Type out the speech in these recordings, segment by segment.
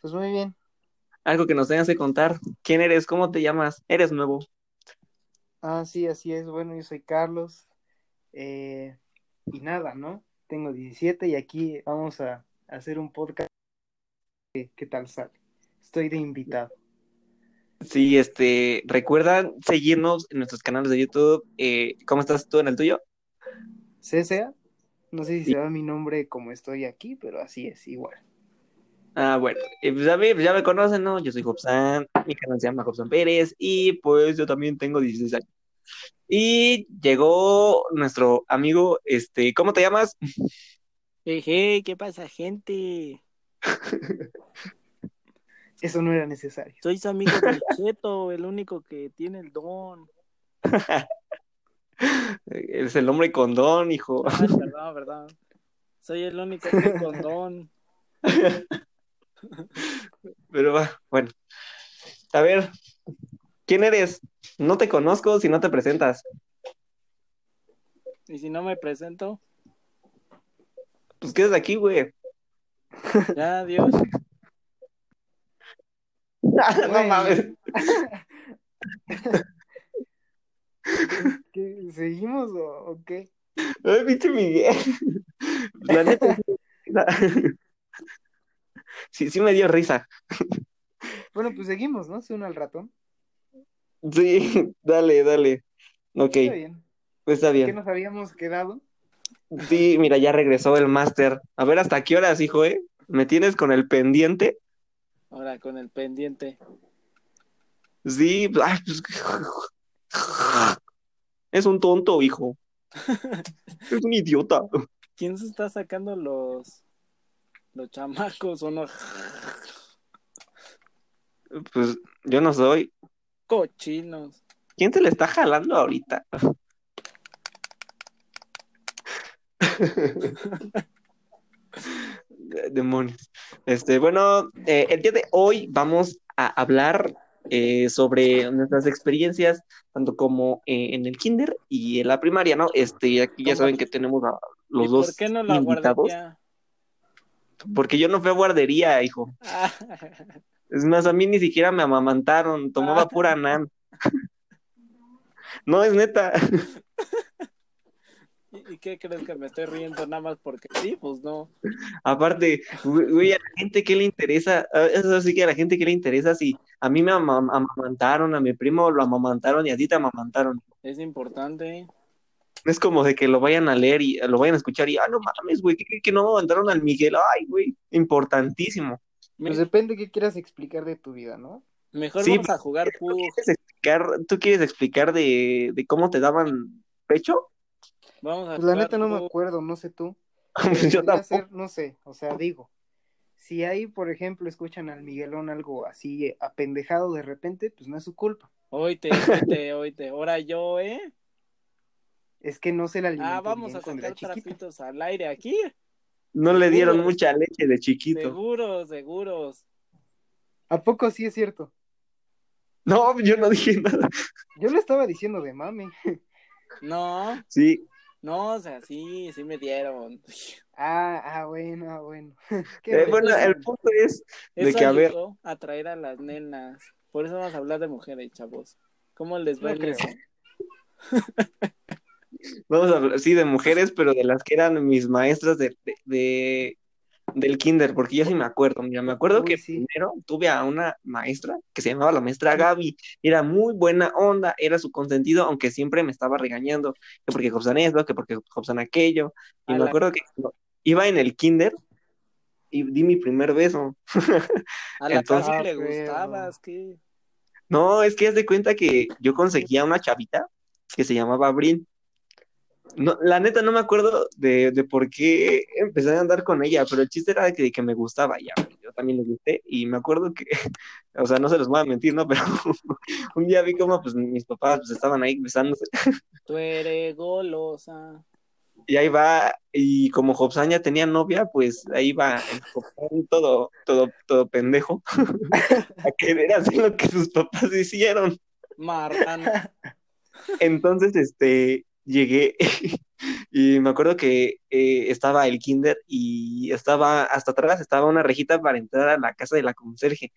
Pues muy bien. Algo que nos tengas que contar. ¿Quién eres? ¿Cómo te llamas? ¿Eres nuevo? Ah, sí, así es. Bueno, yo soy Carlos. Eh, y nada, ¿no? Tengo 17 y aquí vamos a hacer un podcast. ¿Qué, tal sale? Estoy de invitado. Sí, este, recuerda seguirnos en nuestros canales de YouTube. Eh, ¿cómo estás tú en el tuyo? CSA. No sé si Sí. se va mi nombre como estoy aquí, pero así es, igual. Ah, bueno, eh, pues ya, me, ya me conocen, ¿no? Yo soy Jobsan, mi canal se llama Jobsan Pérez y pues yo también tengo 16 años. Y llegó nuestro amigo, este, ¿cómo te llamas? Hey, hey, ¿qué pasa, gente? Eso no era necesario. Soy su amigo del Cheto, el único que tiene el don. Es el hombre con don, hijo. Ay, perdón, perdón. Soy el único que con don. Pero va, bueno. A ver, ¿quién eres? No te conozco si no te presentas. Y si no me presento, Pues quedas aquí, güey. ya, adiós. no Bueno. mames. ¿Qué, ¿Seguimos o, o qué? Ay, pinche Miguel. La neta. Sí, Sí, me dio risa. Bueno, pues seguimos, ¿no? Se une al ratón. Sí, dale, dale. Ok, Está bien. pues está ¿Qué bien. nos habíamos quedado? Sí, mira, ya regresó el máster. A ver, ¿hasta qué horas, hijo, eh? ¿Me tienes con el pendiente? Ahora con el pendiente. Sí, ay, pues, Es un tonto, hijo. Es un idiota. ¿Quién se está sacando los los chamacos o no? Pues yo no soy. Cochinos. ¿Quién se le está jalando ahorita? Demonios. Este, bueno, eh, el día de hoy vamos a hablar eh, sobre nuestras experiencias, tanto como eh, en el kinder y en la primaria, ¿no? Este, aquí ya saben que tenemos a los ¿Y dos por qué no la invitados, guardería? Porque yo no fui a guardería, hijo. Ah, Es más, a mí ni siquiera me amamantaron, tomaba Ah. pura nan. No, es neta. ¿Y qué crees que me estoy riendo nada más porque sí? Pues no. Aparte, güey, a la gente que le interesa, a- eso sí que a la gente que le interesa, si a mí me ama- amamantaron, a mi primo lo amamantaron y a ti te amamantaron. Es importante. No es como de que lo vayan a leer y lo vayan a escuchar y, ah, no mames, güey, que, que no amamantaron al Miguel, ay, güey, importantísimo. Me- Pues depende qué quieras explicar de tu vida, ¿no? mejor Sí, vamos a jugar ¿Tú quieres explicar, tú quieres explicar de, de cómo te daban pecho? Vamos a Pues la jugar neta no me acuerdo, no sé tú. Pues yo ser, no sé, o sea, digo, si ahí, por ejemplo, escuchan al Miguelón algo así apendejado de repente, pues no es su culpa. Oíte, oíte, oíte. Ahora yo, ¿eh? Es que no se le alimenta Ah, vamos bien a cuando era sacar chiquito. trapitos al aire aquí. No le dieron Seguros. mucha leche de chiquito. Seguros, seguros. ¿A poco sí es cierto? No, yo no dije nada. Yo lo estaba diciendo de mami. No, Sí, no, o sea, sí, sí me dieron. Ah, ah, bueno, ah, bueno. Qué Eh, bueno, el punto es de Eso que, a ver, atraer a las nenas. Por eso vamos a hablar de mujeres, chavos. ¿Cómo les va No en creo. vamos a hablar, sí, de mujeres, pero de las que eran mis maestras de, de- de- del kinder, porque yo sí me acuerdo, mira, me acuerdo Uy, que sí. primero tuve a una maestra que se llamaba la maestra Gaby, era muy buena onda, era su consentido, aunque siempre me estaba regañando, que porque Jobsan esto, que porque Jobsan aquello, y A me la- acuerdo que iba en el kinder y di mi primer beso. A la Entonces- le gustabas, ¿qué? No, es que haz de cuenta que yo conseguía una chavita que se llamaba Abril. No, la neta no me acuerdo de, de por qué empecé a andar con ella, pero el chiste era de que, de que me gustaba ya. Yo también le gusté y me acuerdo que, o sea, no se los voy a mentir, ¿no? Pero un día vi como pues mis papás pues estaban ahí besándose Tú eres golosa. y ahí va, y como Jobsan ya tenía novia, pues ahí va el Jobsan todo, todo, todo pendejo a querer hacer lo que sus papás hicieron. Marrano. Entonces, este, llegué, Y me acuerdo que eh, estaba el kinder y estaba hasta atrás, estaba una rejita para entrar a la casa de la conserje.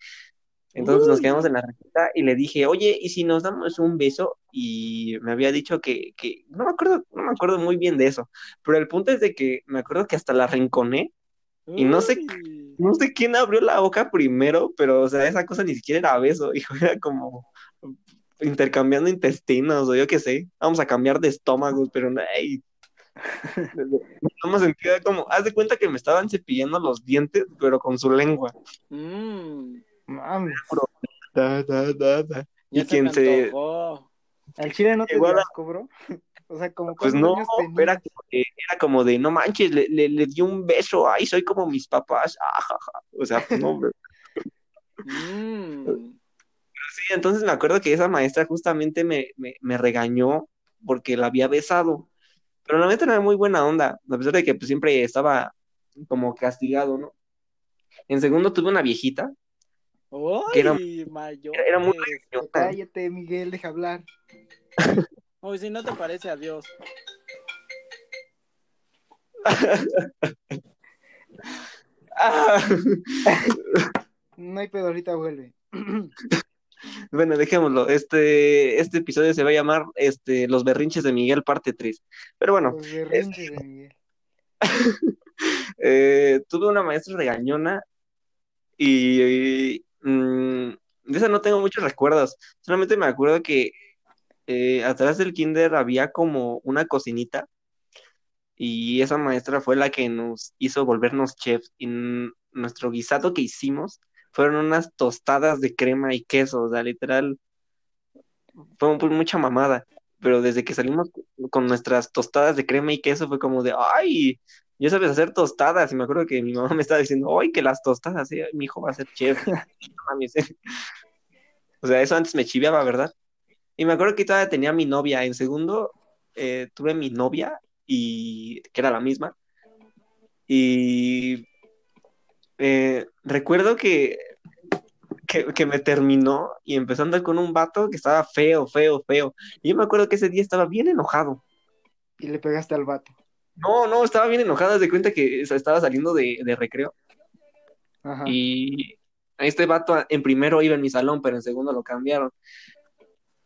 Entonces nos Uy. quedamos en la rejita y le dije, oye, ¿y si nos damos un beso? Y me había dicho que, que, no me acuerdo, no me acuerdo muy bien de eso, pero el punto es de que me acuerdo que hasta la rinconé Y no sé- no sé quién abrió la boca primero, pero, o sea, esa cosa ni siquiera era beso, hijo, era como intercambiando intestinos, o yo qué sé, vamos a cambiar de estómagos, pero no. No me sentía como, haz de cuenta que me estaban cepillando los dientes, pero con su lengua. Mm, Mames. Da, da, da, Y se quien se. ¿Al chile no te dio asco, bro? O sea, como pues ¿cuántos no, era como, de, era como de, no manches, le, le, le di un beso, ay, soy como mis papás, ajaja. O sea, pues no. Mm, Sí, entonces me acuerdo que esa maestra justamente me, me, me regañó porque la había besado. Pero la neta era muy buena onda, a pesar de que pues, siempre estaba como castigado, ¿no? En segundo tuve una viejita, Que era- mayor. era muy Pero Cállate, Miguel, deja hablar. Uy, si no te parece, adiós. Ah. No hay pedo, ahorita vuelve. Bueno, dejémoslo. Este, este episodio se va a llamar este, Los berrinches de Miguel, parte 3. Pero bueno, Los berrinches de Miguel. eh, tuve una maestra regañona y, y, mm, de esa no tengo muchos recuerdos. Solamente me acuerdo que eh, atrás del kinder había como una cocinita y esa maestra fue la que nos hizo volvernos chefs y nuestro guisado que hicimos fueron unas tostadas de crema y queso, o sea, literal, fue pues, mucha mamada. Pero desde que salimos con nuestras tostadas de crema y queso fue como de, ay, ya sabes hacer tostadas. Y me acuerdo que mi mamá me estaba diciendo, ay, que las tostadas, eh, mi hijo va a ser chef. Eh. O sea, eso antes me chiveaba, ¿verdad? Y me acuerdo que todavía tenía mi novia. En segundo, eh, tuve mi novia, y que era la misma. Y eh, recuerdo que, que, que me terminó y empezó a andar con un vato que estaba feo, feo, feo. Y yo me acuerdo que ese día estaba bien enojado. Y le pegaste al vato. No, no, estaba bien enojado, haz de cuenta que estaba saliendo de, de recreo Ajá. y este vato en primero iba en mi salón, pero en segundo lo cambiaron.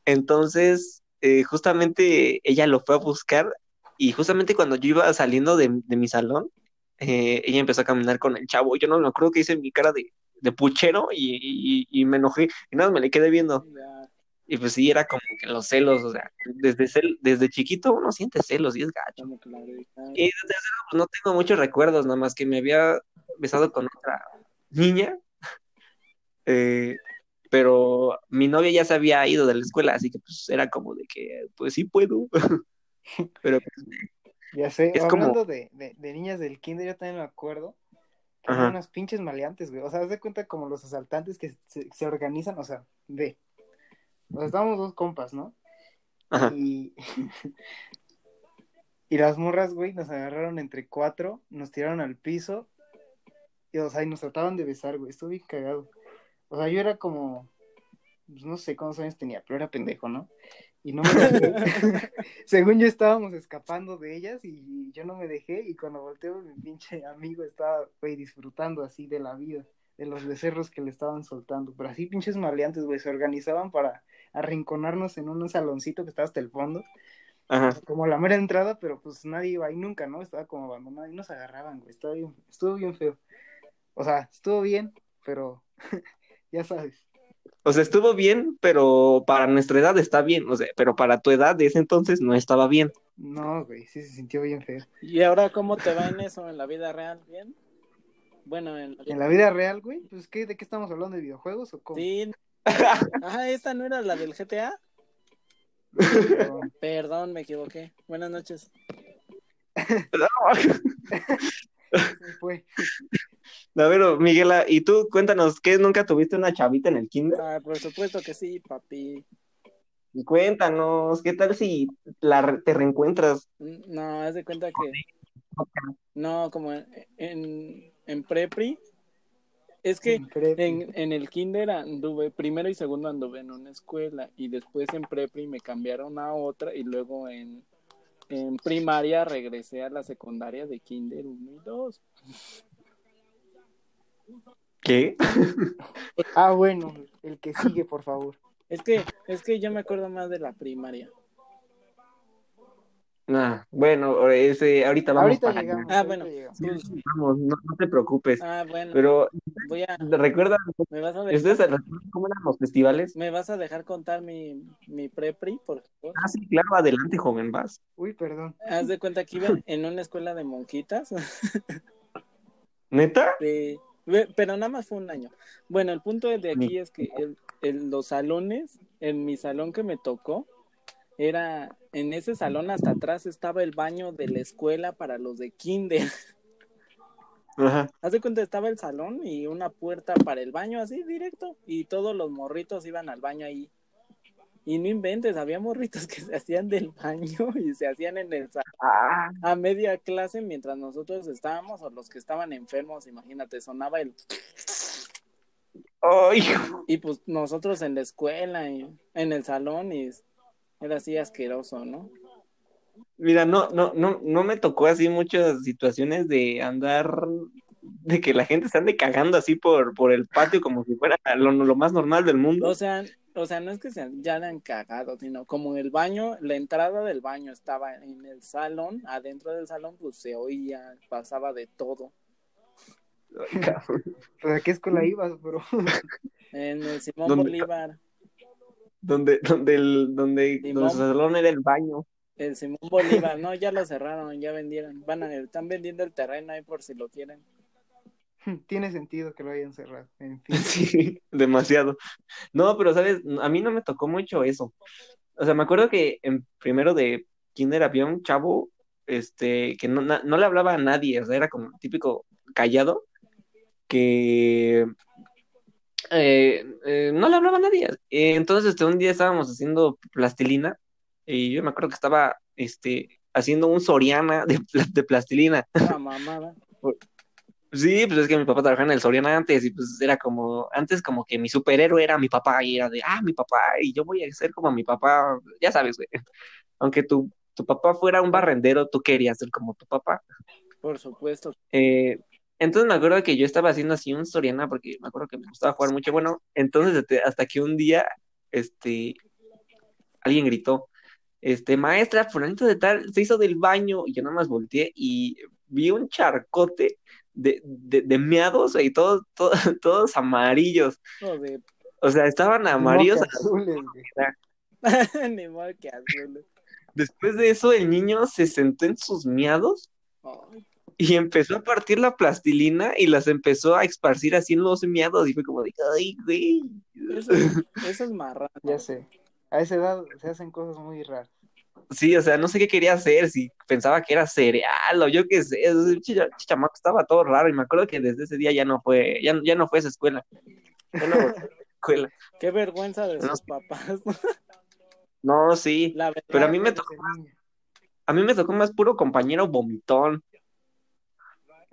Entonces, eh, justamente ella lo fue a buscar y justamente cuando yo iba saliendo de, de mi salón, eh, ella empezó a caminar con el chavo. Yo no me acuerdo que hice mi cara de, de puchero y, y- y me enojé y nada, me le quedé viendo. Y pues sí, era como que los celos, o sea, desde, cel- desde chiquito uno siente celos y es gacho. Y desde eso pues, no tengo muchos recuerdos, nada más que me había besado con otra niña, eh, pero mi novia ya se había ido de la escuela, así que pues era como de que, pues sí puedo, pero pues, Ya sé, Es como- hablando de, de, de niñas del kinder, yo también me acuerdo que eran unas pinches maleantes, güey. O sea, haz de cuenta como los asaltantes que se, se organizan, o sea, ve. O sea, estábamos dos compas, ¿no? ajá, Y, y las morras, güey, nos agarraron entre cuatro, nos tiraron al piso, y, o sea, y nos trataban de besar, güey. Estuve bien cagado. O sea, yo era como, pues, no sé cuántos años tenía, pero era pendejo, ¿no? Y no me dejé. Según yo estábamos escapando de ellas y yo no me dejé y cuando volteo mi pinche amigo estaba, güey, disfrutando así de la vida, de los becerros que le estaban soltando. Pero así pinches maleantes, güey, se organizaban para arrinconarnos en un saloncito que estaba hasta el fondo, ajá. como la mera entrada, pero pues nadie iba ahí nunca, ¿no? Estaba como abandonado y nos agarraban, güey, estaba bien, estuvo bien feo. O sea, estuvo bien, pero ya sabes. O sea, estuvo bien, pero para nuestra edad está bien, o sea, pero para tu edad de ese entonces no estaba bien. No, güey, sí se sintió bien feo. ¿Y ahora cómo te va en eso, en la vida real? ¿Bien? Bueno, en la En la vida real, güey, pues ¿qué, ¿de qué estamos hablando? ¿De videojuegos o cómo? Sí. Ajá, ¿esta no era la del GTA? Perdón, me equivoqué. Buenas noches. Se fue. A ver, Miguela, y tú cuéntanos, ¿qué nunca tuviste una chavita en el kinder? Ah, por supuesto que sí, papi. Y cuéntanos, ¿qué tal si la, re- te reencuentras? No, haz de cuenta que. No, como en, en, prepri. Es que en, en el kinder anduve, primero y segundo anduve en una escuela y después en prepri me cambiaron a otra y luego en, en primaria regresé a la secundaria de Kinder 1 y 2. ¿Qué? Ah, bueno, el que sigue, por favor. Es que, es que yo me acuerdo más de la primaria. Ah, bueno, ese, ahorita vamos Ahorita para allá. llegamos. Ah, bueno. llegamos. Sí, sí, vamos, no, no te preocupes. Ah, bueno, Pero, voy a, ¿recuerdan? me vas a dejar, ¿Ustedes se recuerdan cómo eran los festivales? me vas a dejar contar mi, mi prepri, por favor. Ah, sí, claro, adelante, joven, vas. Uy, perdón. Haz de cuenta que iba en una escuela de monjitas. ¿Neta? pero nada más fue un año. Bueno, el punto de aquí es que el- el- los salones, en mi salón que me tocó, era, en ese salón hasta atrás estaba el baño de la escuela para los de kinder. Ajá. Haz de cuenta, estaba el salón y una puerta para el baño así directo. Y todos los morritos iban al baño ahí. Y no inventes, había morritos que se hacían del baño y se hacían en el salón Ah, a media clase mientras nosotros estábamos o los que estaban enfermos, imagínate, sonaba el... ay, Y pues nosotros en la escuela, y en el salón y era así asqueroso, ¿no? Mira, no, no, no, no me tocó así muchas situaciones de andar, de que la gente se ande cagando así por, por el patio como si fuera lo, lo más normal del mundo. O sea, o sea, no es que se ya eran cagados, sino como el baño, la entrada del baño estaba en el salón, adentro del salón pues se oía, pasaba de todo. Ay, cabrón. ¿Pero a qué escuela ibas, bro? En el Simón ¿Dónde? Bolívar, donde, donde el, donde, Simón. donde su salón era el baño. el Simón Bolívar, no, ya lo cerraron, ya vendieron, van a, están vendiendo el terreno ahí por si lo quieren. Tiene sentido que lo hayan cerrado. En fin. Sí, demasiado. No, pero sabes, a mí no me tocó mucho eso. O sea, me acuerdo que en primero de kinder había un chavo, este, que no, na- no le hablaba a nadie, o sea, era como típico callado, que eh, eh, no le hablaba a nadie. Eh, entonces, este, un día estábamos haciendo plastilina y yo me acuerdo que estaba, este, haciendo un Soriana de plastilina. La mamada. Sí, pues es que mi papá trabajaba en el Soriana antes y pues era como, antes como que mi superhéroe era mi papá y era de, ah, mi papá y yo voy a ser como mi papá, ya sabes, güey. Aunque tu, tu papá fuera un barrendero, tú querías ser como tu papá. Por supuesto. Eh, entonces me acuerdo que yo estaba haciendo así un Soriana porque me acuerdo que me gustaba jugar mucho. Bueno, entonces este, hasta que un día, este, alguien gritó, este, maestra, fulanito de tal, se hizo del baño y yo nada más volteé y vi un charcote de, de, de meados y todos, todos, todos amarillos. Joder. O sea, estaban amarillos. Azules. Después de eso, el niño se sentó en sus meados Ay, y empezó a partir la plastilina y las empezó a esparcir así en los meados y fue como de, ay, güey. eso, eso es marrano. Ya sé. A esa edad se hacen cosas muy raras. Sí, o sea, no sé qué quería hacer, si pensaba que era cereal o yo qué sé, ese chamaco estaba todo raro y me acuerdo que desde ese día ya no fue, ya, ya no fue a esa escuela. Ya no volvió a la escuela. Qué vergüenza de No. sus papás. No, sí, pero a mí me tocó, niño. a mí me tocó más puro compañero vomitón.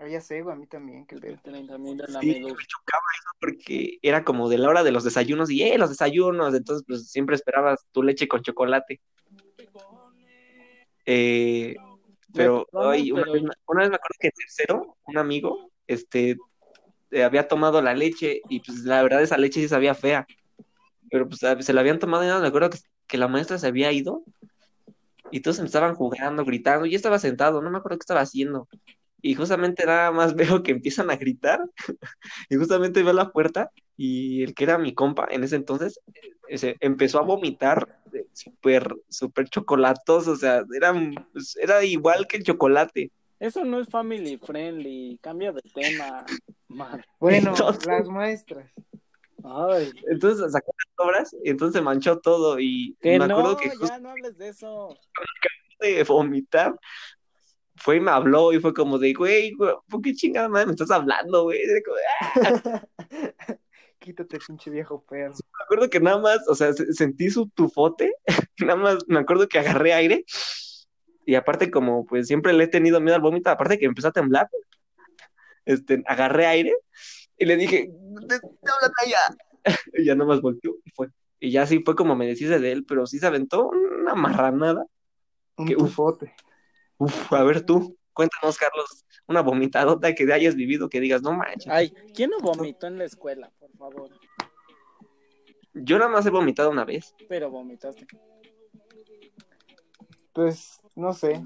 Ah, ya sé, güey, a mí también. Que pedo. 30 mil de la Sí, me chocaba eso porque era como de la hora de los desayunos y, eh, los desayunos, entonces pues siempre esperabas tu leche con chocolate. Eh, pero ay, una, vez, me- una vez me acuerdo que en tercero, un amigo, este, eh, había tomado la leche y pues la verdad esa leche sí sabía fea, pero pues a- se la habían tomado y nada, me acuerdo que, que la maestra se había ido y todos estaban jugando, gritando, y yo estaba sentado, no me acuerdo qué estaba haciendo. Y justamente nada más veo que empiezan a gritar y justamente veo la puerta y el que era mi compa en ese entonces eh, se empezó a vomitar eh, súper, súper chocolatoso, o sea, era, pues, era igual que el chocolate. Eso no es family friendly. Cambia de tema. Madre. Bueno, Entonces- las maestras. Ay. Entonces sacó las obras y entonces se manchó todo y Que me acuerdo no, que justo ya no hables de eso. de vomitar fue y me habló y fue como de, güey, güey, ¿por qué chingada madre me estás hablando, güey? Como, "Ah". Quítate, pinche viejo perro. me acuerdo que nada más, o sea, se- sentí su tufote, nada más me acuerdo que agarré aire y aparte como pues siempre le he tenido miedo al vómito, aparte que empezó a temblar, este, agarré aire y le dije, "Te- te hablan allá. Y ya nada más volteó y fue. Y ya sí fue como me deshice de él, pero sí se aventó una marranada. Un Que, uf. tufote. Uf, a ver tú, cuéntanos, Carlos, una vomitadota que hayas vivido que digas, no manches. Ay, ¿quién no vomitó en la escuela, por favor? Yo nada más he vomitado una vez. Pero vomitaste. Pues, no sé.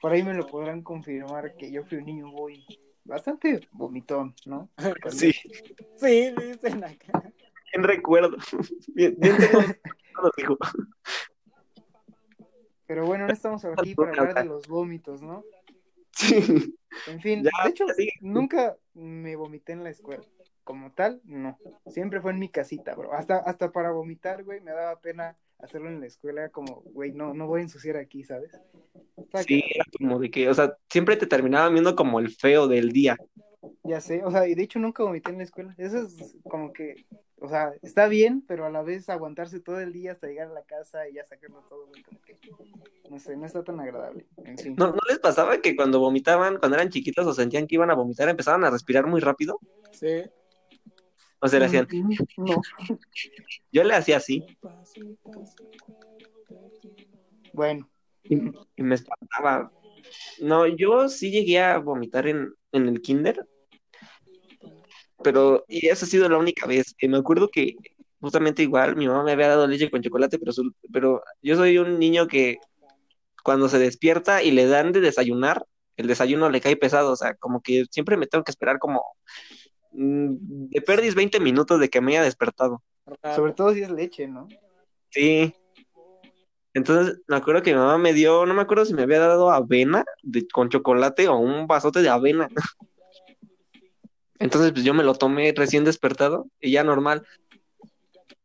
Por ahí me lo podrán confirmar que yo fui un niño muy bastante vomitón, ¿no? Sí, Sí, dicen acá. bien recuerdo. Bien, bien tengo- no lo digo. Pero bueno, no estamos aquí para hablar de los vómitos, ¿no? Sí, En fin, Ya, de hecho, nunca me vomité en la escuela. Como tal, no. Siempre fue en mi casita, bro. Hasta, hasta para vomitar, güey, me daba pena hacerlo en la escuela. Era como, güey, no, no voy a ensuciar aquí, ¿sabes? Sí, era como de que, o sea, siempre te terminaba viendo como el feo del día. Ya sé, o sea, y de hecho nunca vomité en la escuela. Eso es como que, o sea, está bien, pero a la vez aguantarse todo el día hasta llegar a la casa y ya sacarlo todo, como que, no sé, no está tan agradable. En fin. ¿No, ¿No les pasaba que cuando vomitaban, cuando eran chiquitos o sentían que iban a vomitar, empezaban a respirar muy rápido? Sí. O sea, le hacían, Mm, No. yo le hacía así Bueno, y, y me espantaba. No, yo sí llegué a vomitar en, en el kinder, pero y esa ha sido la única vez. Y me acuerdo que justamente igual mi mamá me había dado leche con chocolate, pero, su- pero yo soy un niño que cuando se despierta y le dan de desayunar, el desayuno le cae pesado, o sea, como que siempre me tengo que esperar como mm, de perdis 20 minutos de que me haya despertado. sobre todo si es leche, ¿no? Sí. Entonces, me acuerdo que mi mamá me dio, no me acuerdo si me había dado avena de- con chocolate o un vasote de avena. Entonces, pues yo me lo tomé recién despertado y ya normal.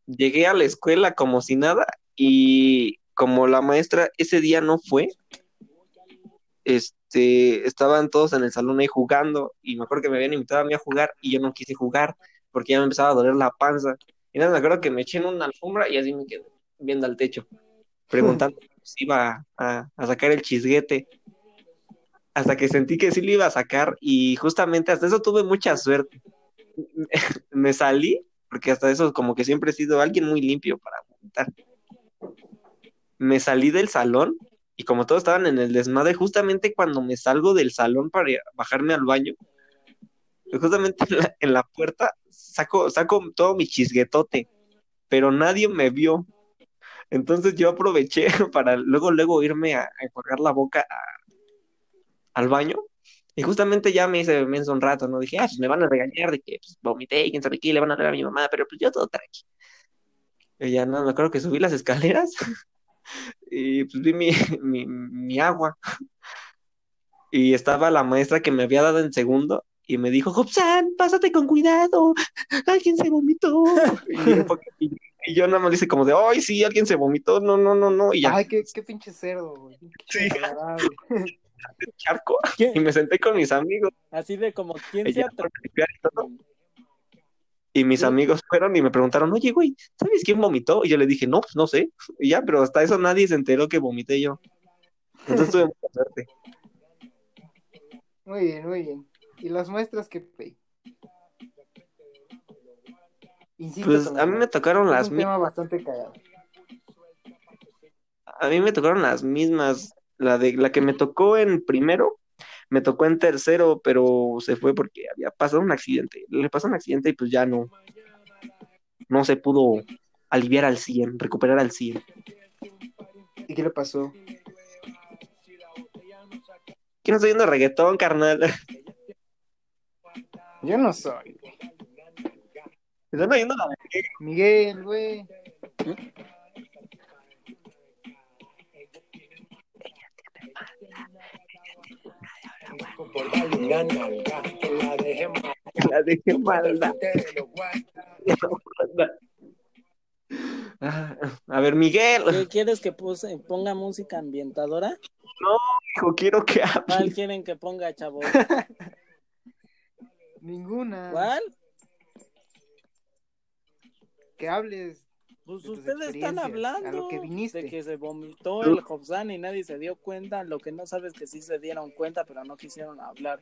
Llegué a la escuela como si nada y como la maestra ese día no fue, este, estaban todos en el salón ahí jugando y me acuerdo que me habían invitado a mí a jugar y yo no quise jugar porque ya me empezaba a doler la panza. Y nada, me acuerdo que me eché en una alfombra y así me quedé viendo al techo, preguntando si iba a, a sacar el chisguete. Hasta que sentí que sí lo iba a sacar y justamente hasta eso tuve mucha suerte. Me salí, porque hasta eso como que siempre he sido alguien muy limpio para vomitar. Me salí del salón y como todos estaban en el desmadre, justamente cuando me salgo del salón para bajarme al baño, justamente en la, en la puerta saco, saco todo mi chisguetote, pero nadie me vio. Entonces yo aproveché para luego, luego irme a, a la boca a- al baño. Y justamente ya me hice menso un rato, ¿no? Dije, ah, pues me van a regañar de que pues, vomité y quién sabe qué, le van a dar a mi mamá, pero pues yo todo tranqui. Y ya no, me acuerdo que subí las escaleras y pues vi mi, mi, mi agua. Y estaba la maestra que me había dado en segundo y me dijo, Hobsan, pásate con cuidado, alguien se vomitó. Y yo, y- y yo nada más le hice como de, ay, sí, alguien se vomitó, no, no, no, no, y ya, Ay, qué, qué pinche cerdo, güey. Sí. Charco, y me senté con mis amigos, Así de como, ¿quién y se y mis Sí. amigos fueron y me preguntaron, oye, güey, ¿sabes quién vomitó? Y yo le dije, no, pues no sé. Y ya, pero hasta eso nadie se enteró que vomité yo. Entonces tuve mucha suerte. Muy bien, muy bien. ¿Y las muestras qué pe? Insisto Pues a mí me tocaron las un mi- tema bastante cagado. a mí me tocaron las mismas. La de la que me tocó en primero, me tocó en tercero, pero se fue porque había pasado un accidente. Le pasó un accidente y pues ya no, no se pudo aliviar al 100, recuperar al 100. ¿Y qué le pasó? ¿Quién no está viendo reggaetón, carnal? Yo no soy. ¿Están oyendo la Miguel, güey. Por darle una nalga, que la deje mal. la dejé. Ah, A ver, Miguel, ¿Qué quieres que puse- ponga música ambientadora? hijo, quiero que ¿Cuál hable. quieren que ponga, chavo? Ninguna. ¿Cuál? Que hables. Pues de ustedes están hablando a lo que viniste. de que se vomitó el Hobsan y nadie se dio cuenta. Lo que no sabes que sí se dieron cuenta, pero no quisieron hablar.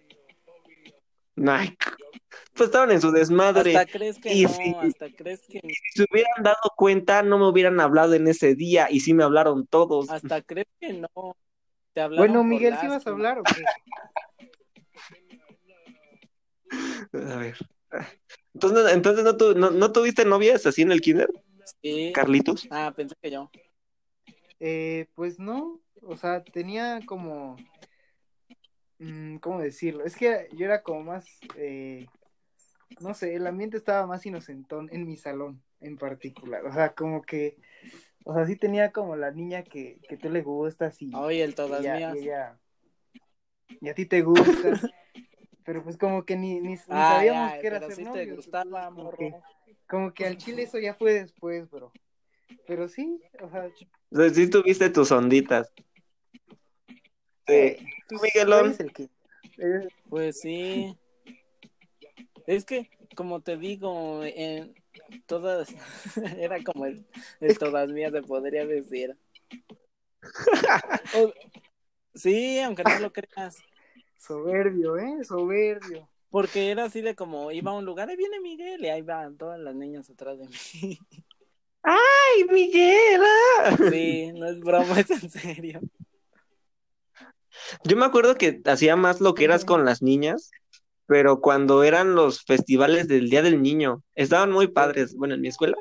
Ay, pues estaban en su desmadre. Hasta crees que Y no, sí. hasta crees que Si se hubieran dado cuenta, no me hubieran hablado en ese día y sí me hablaron todos. hasta crees que no. Te hablaron Bueno, Miguel, ¿sí vas a hablar o qué? A ver. Entonces, entonces ¿no, tu- no, ¿no tuviste novias así en el kinder, Sí. Carlitos? Ah, pensé que yo. Eh, pues no, o sea, tenía como, mm, ¿cómo decirlo? Es que yo era como más, eh, no sé, el ambiente estaba más inocentón en mi salón en particular, o sea, como que, o sea, sí tenía como la niña que, que tú le gustas y, Oye, el todas y ella- mías. y ella- y a ti te gusta, pero pues como que ni, ni, ni Ay, sabíamos ay, qué era pero ser sí te gustaba, morro. Como que al chile eso ya fue después, bro, pero sí, o sea, O sea, sí tuviste tus onditas. Sí. pues, Miguelón. es el que- eh, Pues sí. Es que, como te digo, en todas, era como el, todas mías, se podría decir. O- sí, aunque no lo creas. Soberbio, ¿eh? Soberbio. Porque era así de como iba a un lugar, ahí viene Miguel, y ahí van todas las niñas atrás de mí. ¡Ay, Miguel! ah! Sí, no es broma, es en serio. Yo me acuerdo que hacía más lo que eras con las niñas, pero cuando eran los festivales del Día del Niño, estaban muy padres. Bueno, en mi escuela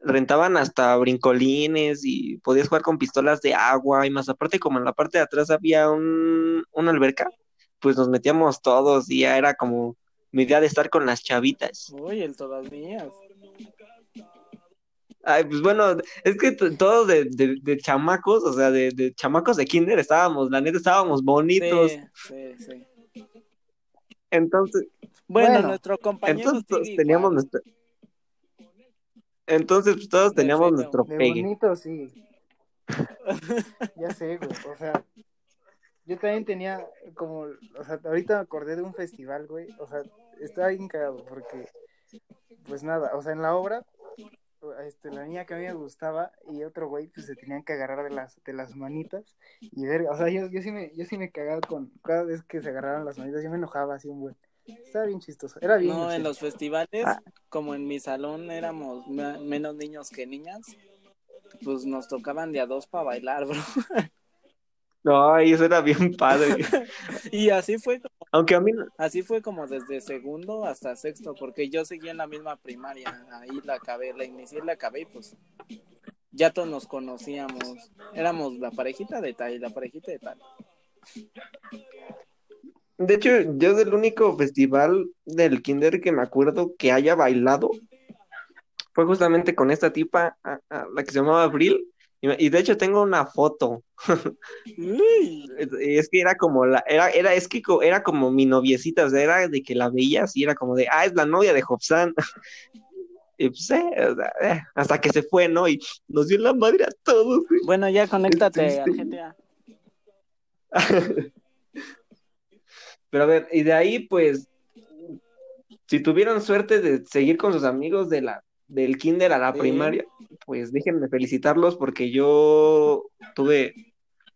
rentaban hasta brincolines y podías jugar con pistolas de agua y más aparte como en la parte de atrás había un, una alberca, pues nos metíamos todos y ya era como mi idea de estar con las chavitas. Uy, el todas mías. Ay, pues bueno, es que todos de, de, de chamacos, o sea, de, de chamacos de kinder estábamos, la neta estábamos bonitos. Sí, sí, sí. Entonces, Bueno, Bueno, nuestro compañero entonces todos teníamos nuestro... Entonces pues, todos De teníamos nuestro De pegue. bonito, sí. Ya sé, güey. O sea, yo también tenía como, o sea, ahorita me acordé de un festival, güey. O sea, estaba bien cagado porque, pues nada, o sea, en la obra, este, la niña que a mí me gustaba y otro güey, pues se tenían que agarrar de las, de las manitas y ver, o sea, yo, yo sí me, yo sí me cagaba con, cada vez que se agarraban las manitas, yo me enojaba así un buen. Estaba bien chistoso, era bien. No, en los festivales, Ah. como en mi salón éramos me- menos niños que niñas, pues nos tocaban de a dos para bailar, bro. Ay, eso era bien padre. Y así fue, Aunque a mí, no- así fue como desde segundo hasta sexto, porque yo seguía en la misma primaria, ahí la acabé, la inicié y la acabé y pues ya todos nos conocíamos, éramos la parejita de tal y la parejita de tal. de hecho, yo del único festival del kinder que me acuerdo que haya bailado fue justamente con esta tipa, a- a la que se llamaba Abril. Y, de hecho tengo una foto. Es, que era como la, era, era, es que era como mi noviecita, o sea, era de que la veías y era como de, ah, es la novia de Hobsan. Y pues, eh, eh, hasta que se fue, ¿no? Y nos dio la madre a todos, güey. bueno, ya conéctate al. GTA. Pero a ver, y de ahí, pues, si tuvieron suerte de seguir con sus amigos de la, del kinder a la primaria, pues déjenme felicitarlos porque yo tuve,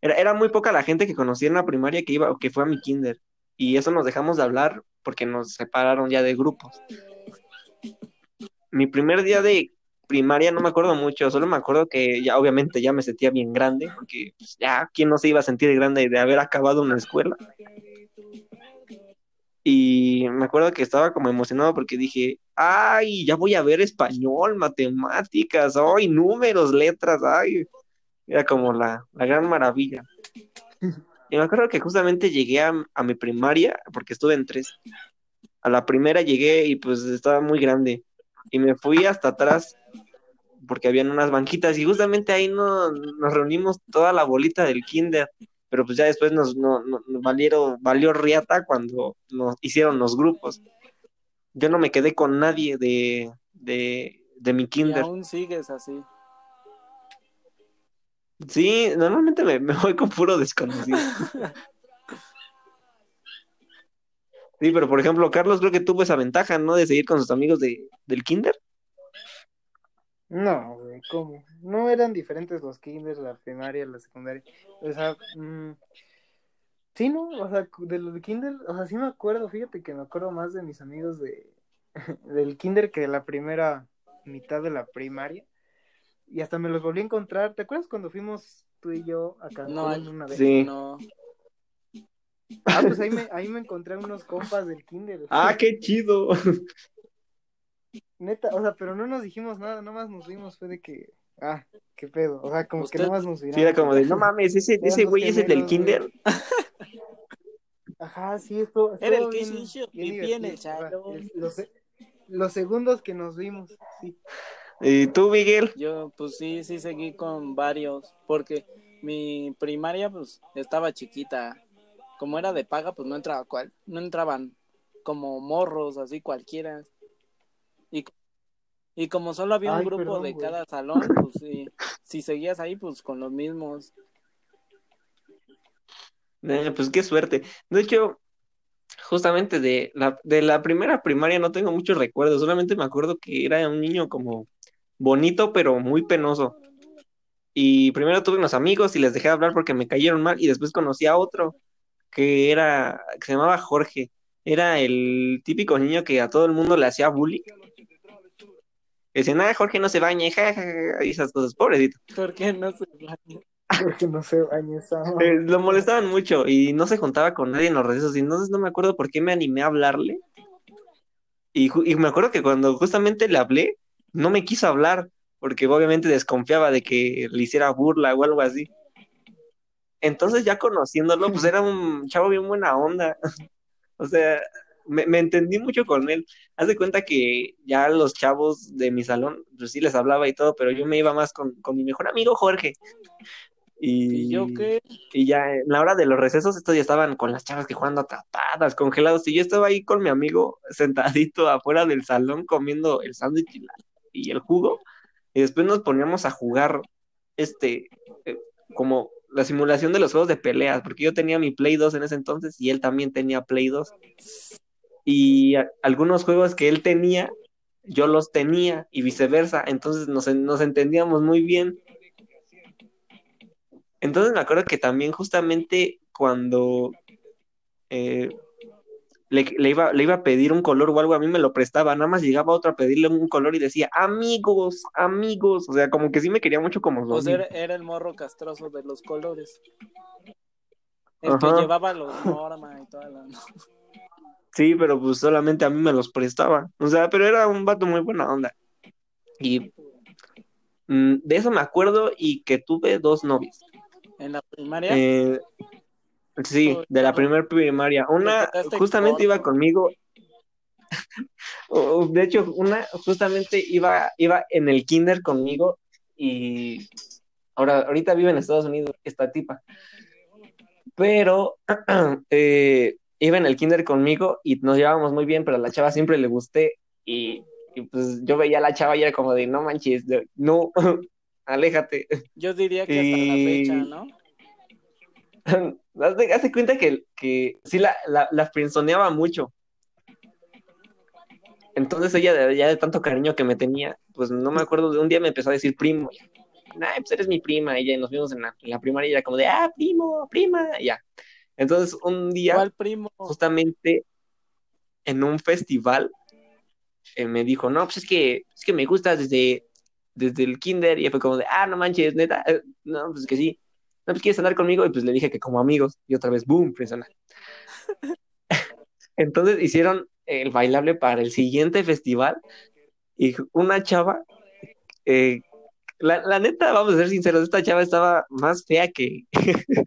era, era muy poca la gente que conocía en la primaria que iba, o que fue a mi kinder. Y eso nos dejamos de hablar porque nos separaron ya de grupos. Mi primer día de primaria no me acuerdo mucho, solo me acuerdo que ya obviamente ya me sentía bien grande, porque pues, ya quién no se iba a sentir grande de haber acabado una escuela. Y me acuerdo que estaba como emocionado porque dije, ay, ya voy a ver español, matemáticas, ay, números, letras, ay. Era como la, la gran maravilla. Y me acuerdo que justamente llegué a, a mi primaria, porque estuve en tres. A la primera llegué y pues estaba muy grande. Y me fui hasta atrás porque habían unas banquitas y justamente ahí no, nos reunimos toda la bolita del kinder pero pues ya después nos, no, no- valieron, valió riata cuando nos hicieron los grupos. Yo no me quedé con nadie de, de, de mi Y kinder. aún sigues así. Sí, normalmente me, me voy con puro desconocido. Sí, pero por ejemplo, Carlos creo que tuvo esa ventaja, ¿no? De seguir con sus amigos de, del kinder. No, güey, ¿cómo? No eran diferentes los kinders, la primaria, la secundaria. O sea, mm, sí, ¿no? O sea, de los de kinder, o sea, sí me acuerdo, fíjate que me acuerdo más de mis amigos de, del kinder que de la primera mitad de la primaria. Y hasta me los volví a encontrar. ¿Te acuerdas cuando fuimos tú y yo a Cancún No, una vez? Sí. No. Ah, pues ahí me, ahí me encontré unos compas del kinder. Ah, qué chido. Neta, o sea, pero no nos dijimos nada, nomás nos vimos, fue de que, ah, qué pedo. O sea, como Usted- que nomás nos Sí, miramos. era como de, no mames, ese, ese güey es el del kinder. Ajá, sí, esto. Era el estuvo que hizo bien el salón. Los, los segundos que nos vimos, sí. ¿Y tú, Miguel? Yo, pues sí, sí seguí con varios, porque mi primaria, pues, estaba chiquita. Como era de paga, pues no entraba cual, no entraban como morros, así cualquiera. Y, y como solo había un Ay, grupo perdón, de güey. cada salón, pues sí, si seguías ahí, pues con los mismos. Eh, pues qué suerte. De hecho, justamente de la, primera primaria no tengo muchos recuerdos, solamente me acuerdo que era un niño como bonito, pero muy penoso. Y primero tuve unos amigos y les dejé de hablar porque me cayeron mal y después conocí a otro que era, que se llamaba Jorge. Era el típico niño que a todo el mundo le hacía bullying. Decían, ah, Jorge no se baña, ja, ja, ja", y esas cosas, pobrecito. ¿Por qué no se Porque no se baña esa. Eh, lo molestaban mucho y no se juntaba con nadie en los recesos. Y entonces no me acuerdo por qué me animé a hablarle. Y, y me acuerdo que cuando justamente le hablé, no me quiso hablar porque obviamente desconfiaba de que le hiciera burla o algo así. Entonces ya conociéndolo, pues era un chavo bien buena onda. O sea, me, me entendí mucho con él. Haz de cuenta que ya los chavos de mi salón, pues sí les hablaba y todo, pero yo me iba más con, con mi mejor amigo Jorge. Y, ¿Y yo qué? y ya en la hora de los recesos, estos ya estaban con las chavas que jugando atrapadas, congelados, y yo estaba ahí con mi amigo sentadito afuera del salón comiendo el sándwich y, el jugo, y después nos poníamos a jugar, este, eh, como la simulación de los juegos de peleas, porque yo tenía mi Play 2 en ese entonces y él también tenía Play 2, y a- algunos juegos que él tenía, yo los tenía, y viceversa, entonces nos, nos entendíamos muy bien. Entonces me acuerdo que también justamente cuando eh, le, le iba, le iba a pedir un color o algo, a mí me lo prestaba, nada más llegaba otro a pedirle un color y decía, amigos, amigos, o sea, como que sí me quería mucho como Pues era, era el morro castroso de los colores. El Ajá. que llevaba los Norma y toda la... Sí, pero pues solamente a mí me los prestaba, o sea, pero era un vato muy buena onda. Y mm, de eso me acuerdo y que tuve dos novias. En la primaria. Eh, sí, de la primer primaria. Una justamente iba conmigo. O- De hecho, una justamente iba, iba en el kinder conmigo y ahora, ahorita vive en Estados Unidos esta tipa. Pero eh, iba en el kinder conmigo y nos llevábamos muy bien, pero a la chava siempre le gusté y, y, pues yo veía a la chava y era como de no manches, no, aléjate. Yo diría que hasta la fecha, ¿no? Haz de, haz de cuenta que, que sí la, la, mucho. Entonces ella, ya de tanto cariño que me tenía, pues no me acuerdo, de un día me empezó a decir primo. Nah, pues eres mi prima. Y ya nos vimos en la, en la primaria y era como de, ah, primo, prima, y ya. Entonces un día, ¿Cuál primo? justamente en un festival, eh, me dijo, no, pues es que, es que me gustas desde, desde el kinder. Y fue como de, ah, no manches, neta, eh, no, pues que sí. No, pues quieres andar conmigo. Y pues le dije que como amigos. Y otra vez, boom, friendzona. Entonces hicieron el bailable para el siguiente festival. Y una chava, eh, la, la neta, vamos a ser sinceros, esta chava estaba más fea que,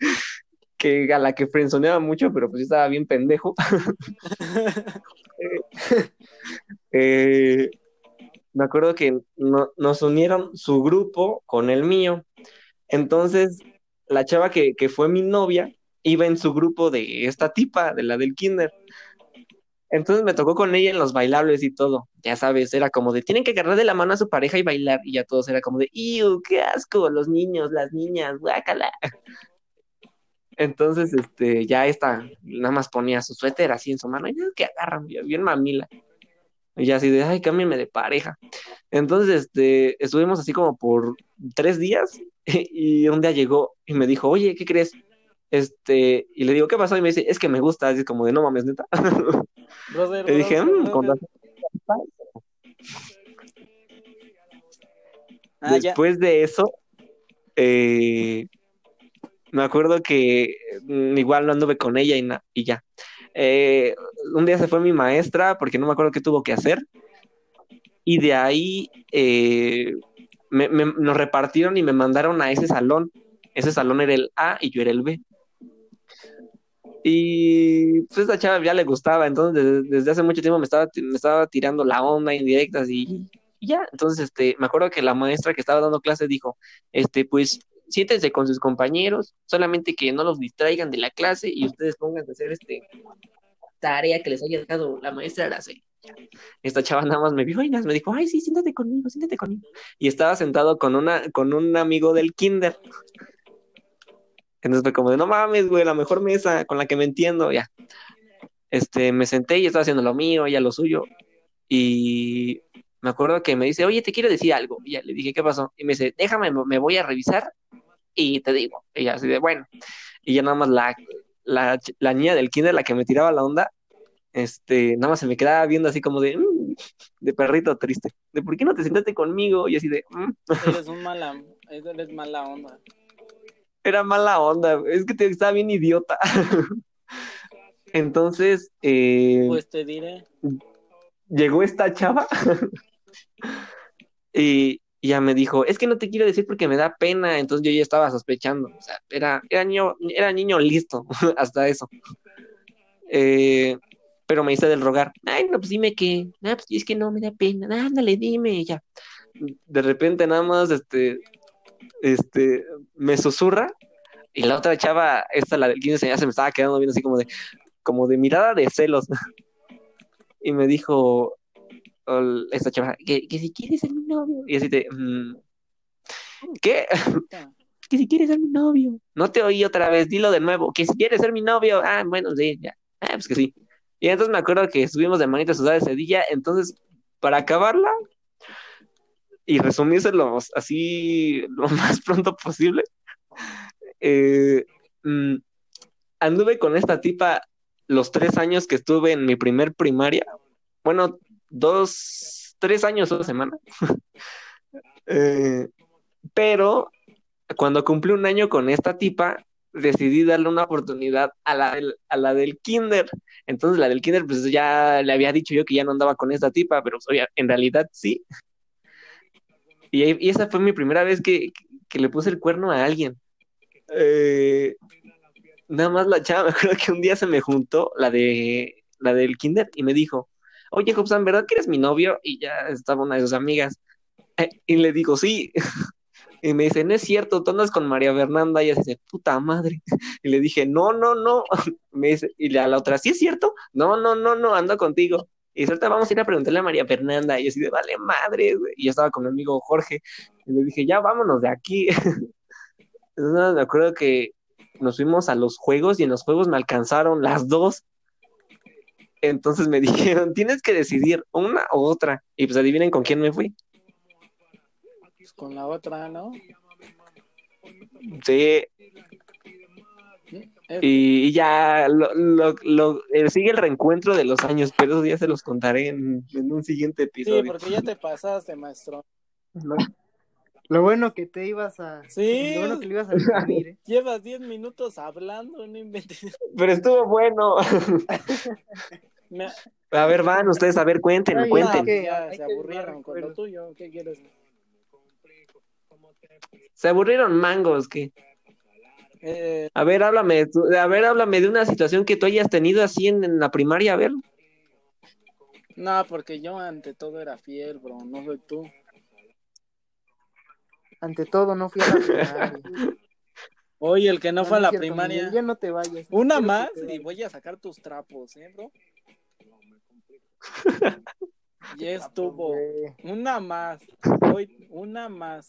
que a la que frenzoneaba mucho, pero pues yo estaba bien pendejo. Eh, me acuerdo que no- nos unieron su grupo con el mío. Entonces, la chava que, que fue mi novia iba en su grupo de esta tipa, de la del kinder. Entonces me tocó con ella en los bailables y todo. Ya sabes, era como de, tienen que agarrar de la mano a su pareja y bailar. Y ya todos era como de, ¡iu, qué asco! Los niños, las niñas, guácala. Entonces, este, ya esta, nada más ponía su suéter así en su mano, y "Ah, que agarran, bien mamila. Y ya así de, ay, cámbienme de pareja. Entonces, este, estuvimos así como por tres días, y un día llegó y me dijo, oye, ¿qué crees? Este, y le digo, ¿qué pasó? Y me dice, es que me gusta, así como de, no mames, neta. Brother, Le dije, brother, "Mm, con brother. razón". falso. Ah, ya. Después de eso, eh, me acuerdo que mm, igual no anduve con ella y, y ya. Eh, un día se fue mi maestra porque no me acuerdo qué tuvo que hacer. Y de ahí eh, me- me- nos repartieron y me mandaron a ese salón. Ese salón era el A y yo era el B. Y pues a esta chava ya le gustaba, entonces desde, hace mucho tiempo me estaba, me estaba tirando la onda indirectas y, y ya. Entonces, este, me acuerdo que la maestra que estaba dando clase dijo, este, pues siéntense con sus compañeros, solamente que no los distraigan de la clase y ustedes pongan a hacer este tarea que les haya dejado la maestra Araceli. Esta chava nada más me vio y me dijo, ay, sí, siéntate conmigo, siéntate conmigo. Y estaba sentado con una, con un amigo del kinder. Entonces fue como de, no mames, güey, la mejor mesa con la que me entiendo, ya. Este, me senté y estaba haciendo lo mío, ella lo suyo. Y me acuerdo que me dice, oye, te quiero decir algo. Y ya le dije, ¿qué pasó? Y me dice, déjame, me voy a revisar y te digo. Y así de, bueno. Y ya nada más la, la, la niña del kinder, la que me tiraba la onda, este, nada más se me quedaba viendo así como de, "Mm", de perrito triste. De, ¿por qué no te sentaste conmigo? Y así de, "Mm". Eres un mala, eres mala onda. era mala onda, es que te, estaba bien idiota. Entonces, eh, Pues te diré. llegó esta chava y, y ya me dijo, es que no te quiero decir porque me da pena, entonces yo ya estaba sospechando, o sea, era, era, niño, era niño listo, hasta eso. Eh, pero me hice del rogar, ay, no, pues dime que, ah, pues es que no me da pena, ándale, dime, ya. De repente nada más, este, este, me susurra y la otra chava, esta, la del 15, ya se me estaba quedando viendo así como de, como de mirada de celos. y me dijo esta chava, que, que si quieres ser mi novio. Y así de, mm, ¿qué? que si quieres ser mi novio. No te oí otra vez, dilo de nuevo, que si quieres ser mi novio. Ah, bueno, sí, ya. Ah, pues que sí. Y entonces me acuerdo que estuvimos de manitas sudadas ese día, entonces, para acabarla y resumírselo así lo más pronto posible, eh, mm, anduve con esta tipa los tres años que estuve en mi primer primaria. Bueno, dos, tres años, una semana. Eh, pero cuando cumplí un año con esta tipa, decidí darle una oportunidad a la del, a la del kinder. Entonces la del kinder, pues ya le había dicho yo que ya no andaba con esta tipa, pero oye, en realidad sí. Y, y esa fue mi primera vez que, que le puse el cuerno a alguien. Eh, nada más la chava, me acuerdo que un día se me juntó la de la del kinder y me dijo, oye, Hobson, ¿verdad que eres mi novio? Y ya estaba una de sus amigas. Eh, y le digo, sí. Y me dice, no es cierto, tú andas con María Fernanda. Y ella dice, puta madre. Y le dije, no, no, no. Me dice, y la, la otra, ¿sí es cierto? No, no, no, no, ando contigo. Y dice, ahorita vamos a ir a preguntarle a María Fernanda. Y yo así de, vale madre. Y yo estaba con mi amigo Jorge. Y le dije, ya vámonos de aquí. Entonces, me acuerdo que nos fuimos a los juegos y en los juegos me alcanzaron las dos. Entonces me dijeron, tienes que decidir una u otra. Y pues adivinen con quién me fui. Pues con la otra, ¿no? Sí, Eh, y, y ya lo, lo, lo- eh, sigue el reencuentro de los años, pero eso ya se los contaré en, en un siguiente sí, episodio. porque ya te pasaste, maestro. Lo, lo bueno que te ibas a. Sí. Lo bueno que le ibas a definir, ¿eh? Llevas 10 minutos hablando, no inventes. Pero estuvo bueno. Me- A ver, van ustedes, a ver, cuenten, Ay, cuenten. que- ya hay se aburrieron con lo recuerdos. tuyo. ¿Qué quieres? Se aburrieron mangos, que Eh, A ver, háblame, tú- a ver, háblame de una situación que tú hayas tenido así en, en la primaria, a ver. no, porque yo ante todo era fiel, bro. No soy tú. Ante todo, no fui a la primaria. Oye, el que no fue a la cierto, primaria. Miguel, ya no te vayas. Una más te y voy a sacar tus trapos, ¿eh, bro? Ya estuvo. Una más. Hoy, una más.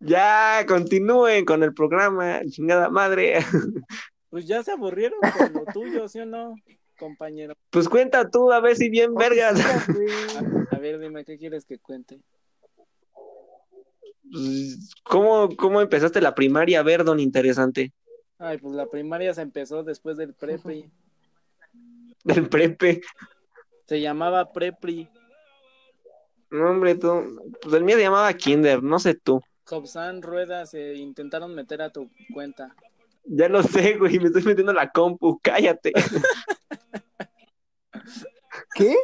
Ya, continúen con el programa, chingada madre. Pues ya se aburrieron con lo tuyo, ¿sí o no, compañero? Pues cuenta tú, a ver si bien vergas. A ver, dime, ¿qué quieres que cuente? Pues, ¿Cómo, ¿Cómo empezaste la primaria? A ver, don interesante. Ay, pues la primaria se empezó después del prepe. Del prepe. Se llamaba Prepri. No, hombre, tú. Pues el mío se llamaba Kinder, no sé tú. Jobsan Rueda se intentaron meter a tu cuenta. Ya lo sé, güey, me estoy metiendo en la compu, cállate. ¿Qué?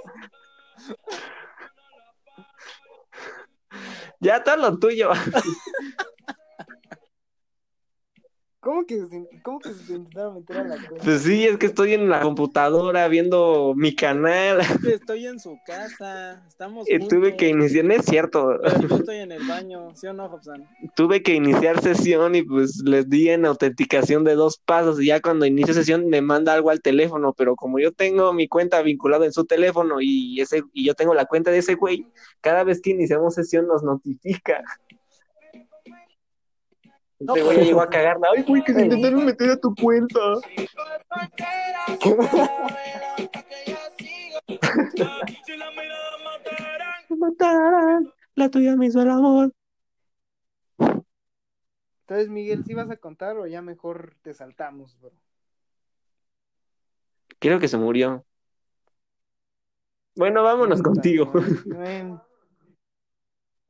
Ya está lo tuyo. ¿Cómo que, se, ¿Cómo que se intentaron meter a la cuenta? Pues sí, es que estoy en la computadora viendo mi canal Estoy en su casa. Estamos y tuve que iniciar, no es cierto, Pero yo estoy en el baño, ¿sí o no, Jobsan? tuve que iniciar sesión y pues les di en autenticación de dos pasos y ya cuando inicio sesión me manda algo al teléfono, pero como yo tengo mi cuenta vinculada en su teléfono y ese y yo tengo la cuenta de ese güey, cada vez que iniciamos sesión nos notifica. Este güey ya llegó a cagarla. Ay, güey, que se intentaron meter a tu cuenta. Me matarán, la tuya me hizo el amor. Entonces, Miguel, ¿sí vas a contar o ya mejor te saltamos, bro? Creo que se murió. Bueno, vámonos contigo. Bueno.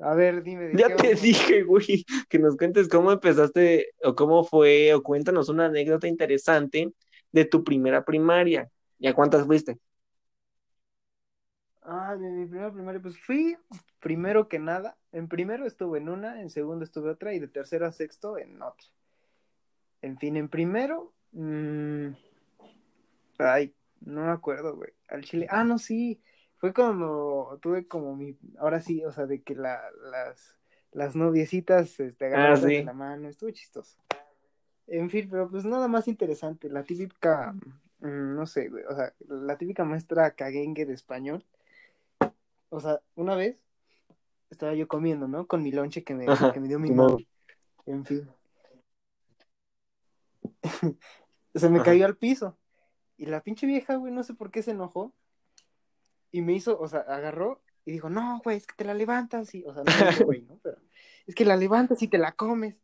A ver, dime. ¿de Ya te vamos? dije, güey, que nos cuentes cómo empezaste o cómo fue, o cuéntanos una anécdota interesante de tu primera primaria. ¿Y a cuántas fuiste? Ah, de mi primera primaria, pues fui primero que nada. En primero estuve en una, en segundo estuve otra y de tercero a sexto en otra. En fin, en primero. mm, ay, no me acuerdo, güey. Al chile. Ah, no, sí. Fue cuando tuve como mi. Ahora sí, o sea, de que la, las, las noviecitas este, agarradas Ah, sí. la mano. Estuvo chistoso. En fin, pero pues nada más interesante. La típica. mm, no sé, güey. O sea, la típica maestra caguengue de español. O sea, una vez estaba yo comiendo, ¿no? Con mi lonche que me, Ajá, que me dio mi Simón. mamá. En fin. se me Ajá. cayó al piso. Y la pinche vieja, güey, no sé por qué se enojó. Y me hizo, o sea, agarró y dijo, no, güey, es que te la levantas. Y, o sea, no güey, ¿no? Pero es que la levantas y te la comes.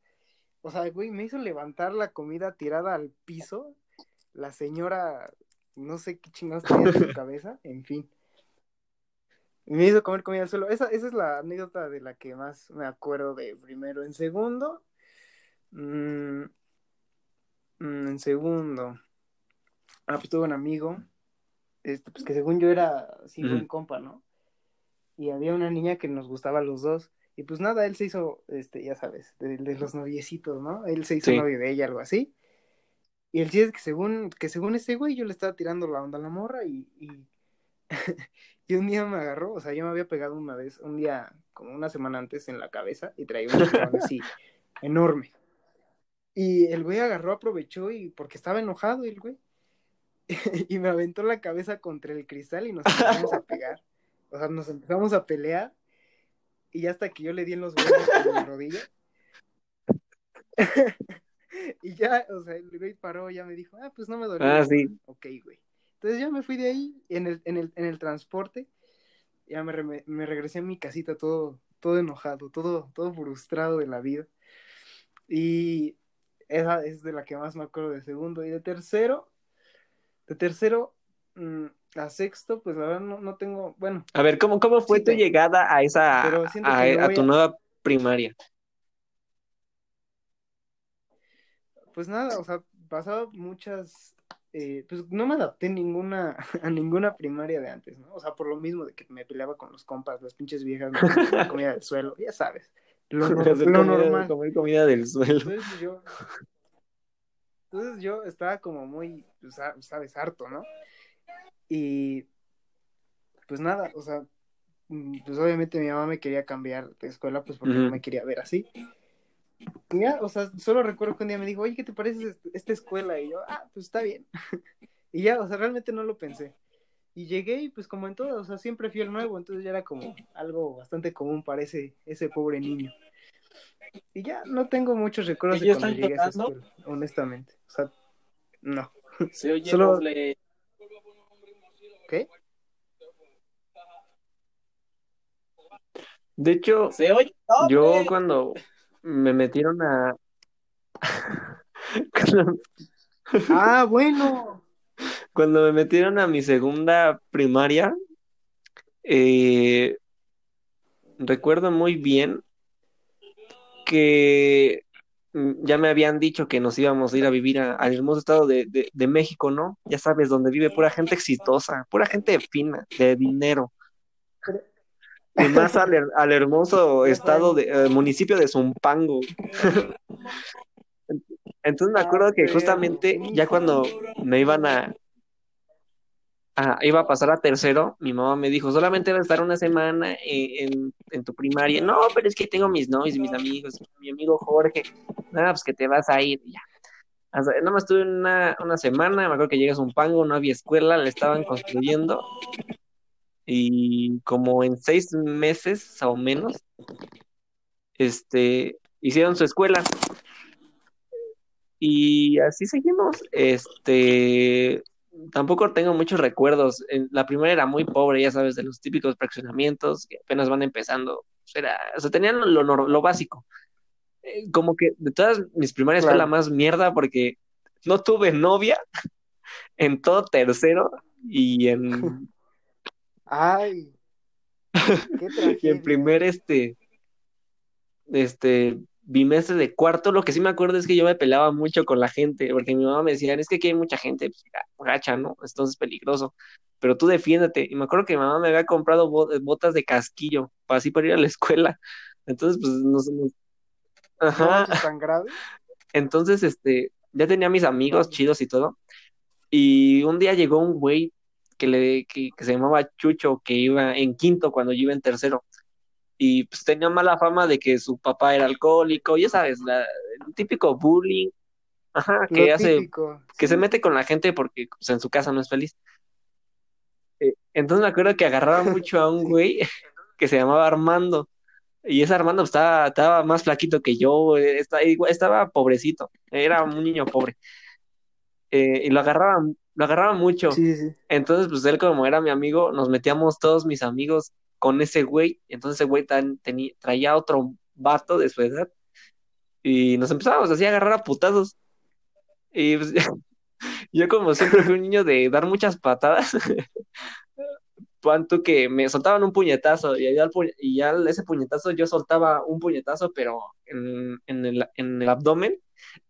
O sea, güey, me hizo levantar la comida tirada al piso. La señora, no sé qué chingados tenía en su cabeza, en fin. Y me hizo comer comida al suelo. Esa, esa es la anécdota de la que más me acuerdo de primero. En segundo, mm, mm, en segundo, ah, pues tuve un amigo, este, pues que según yo era así buen compa, ¿no? Y había una niña que nos gustaba a los dos. Y pues nada, él se hizo, este, ya sabes, de, de los noviecitos, ¿no? Él se hizo Sí. novio de ella, algo así. Y el chiste es que según, que según ese güey, yo le estaba tirando la onda a la morra y, y, y un día me agarró, o sea, yo me había pegado una vez, un día, como una semana antes en la cabeza y traía un chicharrón así, enorme. Y el güey agarró, aprovechó y porque estaba enojado el güey. y me aventó la cabeza contra el cristal y nos empezamos a pegar. O sea, nos empezamos a pelear. Y ya hasta que yo le di en los huevos con mi rodilla. y ya, o sea, el güey paró, ya me dijo, ah, pues no me dolió. Ah, sí. Ok, güey. Entonces ya me fui de ahí en el, en el, en el transporte. Ya me, re- me regresé a mi casita todo, todo enojado, todo, todo frustrado de la vida. Y esa es de la que más me acuerdo de segundo. Y de tercero, de tercero mm, a sexto, pues la verdad no, no tengo, bueno, A ver, ¿cómo, cómo fue Sí, tu llegada a esa, a, voy tu nueva primaria? pues nada, o sea, pasaba muchas, eh, pues no me adapté ninguna, a ninguna primaria de antes, ¿no? O sea, por lo mismo de que me peleaba con los compas, las pinches viejas, me comida del suelo, ya sabes, lo, lo comida- normal. Comer comida del suelo. Entonces yo, entonces yo estaba como muy, pues, sa- sabes, harto, ¿no? Y pues nada, o sea, mm, pues obviamente mi mamá me quería cambiar de escuela, pues porque no me quería ver así. Y ya, o sea, solo recuerdo que un día me dijo, oye, ¿qué te parece est- esta escuela? Y yo, ah, pues está bien. y ya, o sea, realmente no lo pensé. Y llegué y pues como en todo, o sea, siempre fui el nuevo, entonces ya era como algo bastante común para ese, ese pobre niño. Y ya no tengo muchos recuerdos de ¿Ellos cuando están llegué a esa escuela, honestamente. O sea, no. Se oye Solo- doble. ¿Qué? De hecho, Se oye doble. yo cuando me metieron a... cuando, Ah, bueno. cuando me metieron a mi segunda primaria, eh, recuerdo muy bien que mm, ya me habían dicho que nos íbamos a ir a vivir al hermoso estado de, de- México, ¿no? Ya sabes, donde vive pura gente exitosa, pura gente fina, de dinero. Y más al, al hermoso estado de eh, municipio de Zumpango. Entonces me acuerdo que justamente ya cuando me iban a, a- iba a pasar a tercero, mi mamá me dijo, solamente vas a estar una semana en, tu primaria. No, pero es que tengo mis novios mis amigos, mi amigo Jorge. Nada, pues que te vas a ir. Ya. Hasta- nada más estuve una, una semana, me acuerdo que llegas a un pango, no había escuela, la estaban construyendo. Y como en seis meses o menos, este, hicieron su escuela. Y así seguimos. Este, tampoco tengo muchos recuerdos. En- La primera era muy pobre, ya sabes, de los típicos fraccionamientos que apenas van empezando. Era, o sea, tenían lo, nor- lo básico. Eh, Como que de todas mis primarias fue la más mierda porque no tuve novia en todo tercero y en, Ay, qué y en primer este, este bimestre de cuarto, lo que sí me acuerdo es que yo me peleaba mucho con la gente, porque mi mamá me decía, es que aquí hay mucha gente, pues, gacha, ¿no? Entonces es peligroso, pero tú defiéndete. Y me acuerdo que mi mamá me había comprado bo- botas de casquillo, para así para ir a la escuela. Entonces, pues, nos, nos- No, ajá, tan grave. entonces, este, ya tenía mis amigos chidos y todo, y un día llegó un güey que, le, que, que se llamaba Chucho, que iba en quinto cuando yo iba en tercero y pues tenía mala fama de que su papá era alcohólico, ya sabes, la, el típico bullying, ajá, que Lo hace, típico. que se sí. mete con la gente porque pues, en su casa no es feliz. Eh, entonces me acuerdo que agarraba mucho a un güey que se llamaba Armando, y ese Armando pues, estaba, estaba más flaquito que yo, eh, estaba, estaba pobrecito, era un niño pobre, eh, y lo agarraba, lo agarraba mucho. Sí, sí. Entonces, pues él como era mi amigo, nos metíamos todos mis amigos con ese güey. Entonces ese güey traía otro vato de su edad y nos empezábamos así a agarrar a putazos. Y pues, yo como siempre fui un niño de dar muchas patadas, cuanto que me soltaban un puñetazo y ya, el pu- y ya ese puñetazo yo soltaba un puñetazo, pero en, en el, en el abdomen.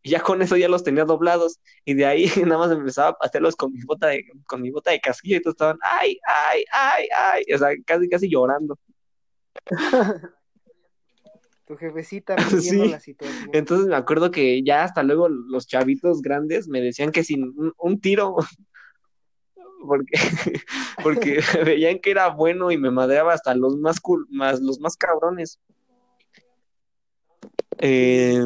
Y ya con eso ya los tenía doblados. Y de ahí nada más empezaba a patearlos con mi bota de, con mi bota de casquillo. Y todos estaban, ay, ay, ay, ay. O sea, casi, casi llorando. Tu jefecita viendo Sí. la situación. Entonces me acuerdo que ya hasta luego los chavitos grandes me decían que sin un, un tiro, porque, porque veían que era bueno y me madreaba hasta los más cool, más los más cabrones. Eh,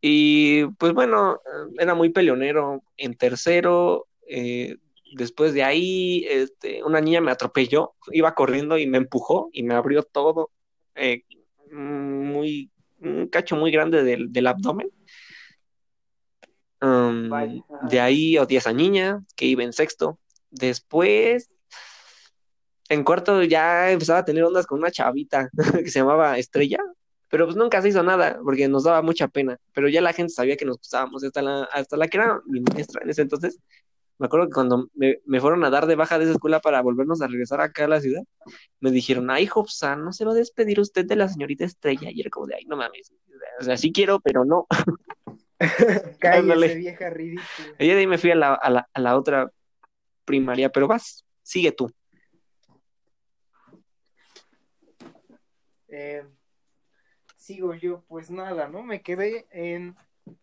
y pues bueno, era muy peleonero en tercero. eh, después de ahí, este, una niña me atropelló, iba corriendo y me empujó y me abrió todo, eh, muy, un cacho muy grande del, del abdomen. Um, de ahí odié a esa niña que iba en sexto. Después, en cuarto ya empezaba a tener ondas con una chavita que se llamaba Estrella, pero pues nunca se hizo nada porque nos daba mucha pena. Pero ya la gente sabía que nos gustábamos, hasta la, hasta la que era mi maestra en ese entonces. Me acuerdo que cuando me, me fueron a dar de baja de esa escuela para volvernos a regresar acá a la ciudad, me dijeron, ay, Hobson, ¿no se va a despedir usted de la señorita Estrella? Y era como de, ay, no mames, o sea, sí quiero, pero no. Cállese, vieja ridícula. Y de ahí me fui a la, a la, a la otra primaria, pero vas, sigue tú. Eh, sigo yo, pues nada, ¿no? Me quedé en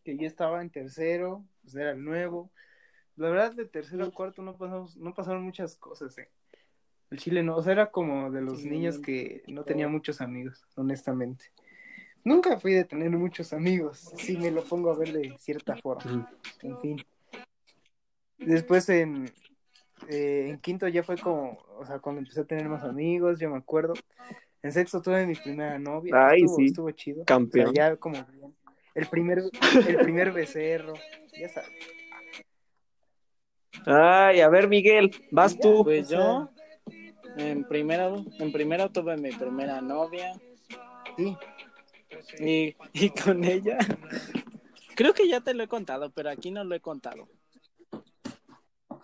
que yo estaba en tercero, pues era el nuevo. La verdad, de tercero a cuarto no pasamos, no pasaron muchas cosas, eh. El chile no, o sea, era como de los Sí, niños que no tenía muchos amigos, honestamente. Nunca fui de tener muchos amigos, si me lo pongo a ver de cierta forma. En fin. Después en, eh, en quinto ya fue como, o sea, cuando empecé a tener más amigos, yo me acuerdo. En sexto tuve mi primera novia. Ay, estuvo, sí. estuvo chido. Campeón. O sea, ya como bien. El primer, el primer becerro, ya sabes. Ay, a ver, Miguel, vas tú. Pues yo, en primero, en primero tuve mi primera novia Sí, y, y con ella, creo que ya te lo he contado, pero aquí no lo he contado.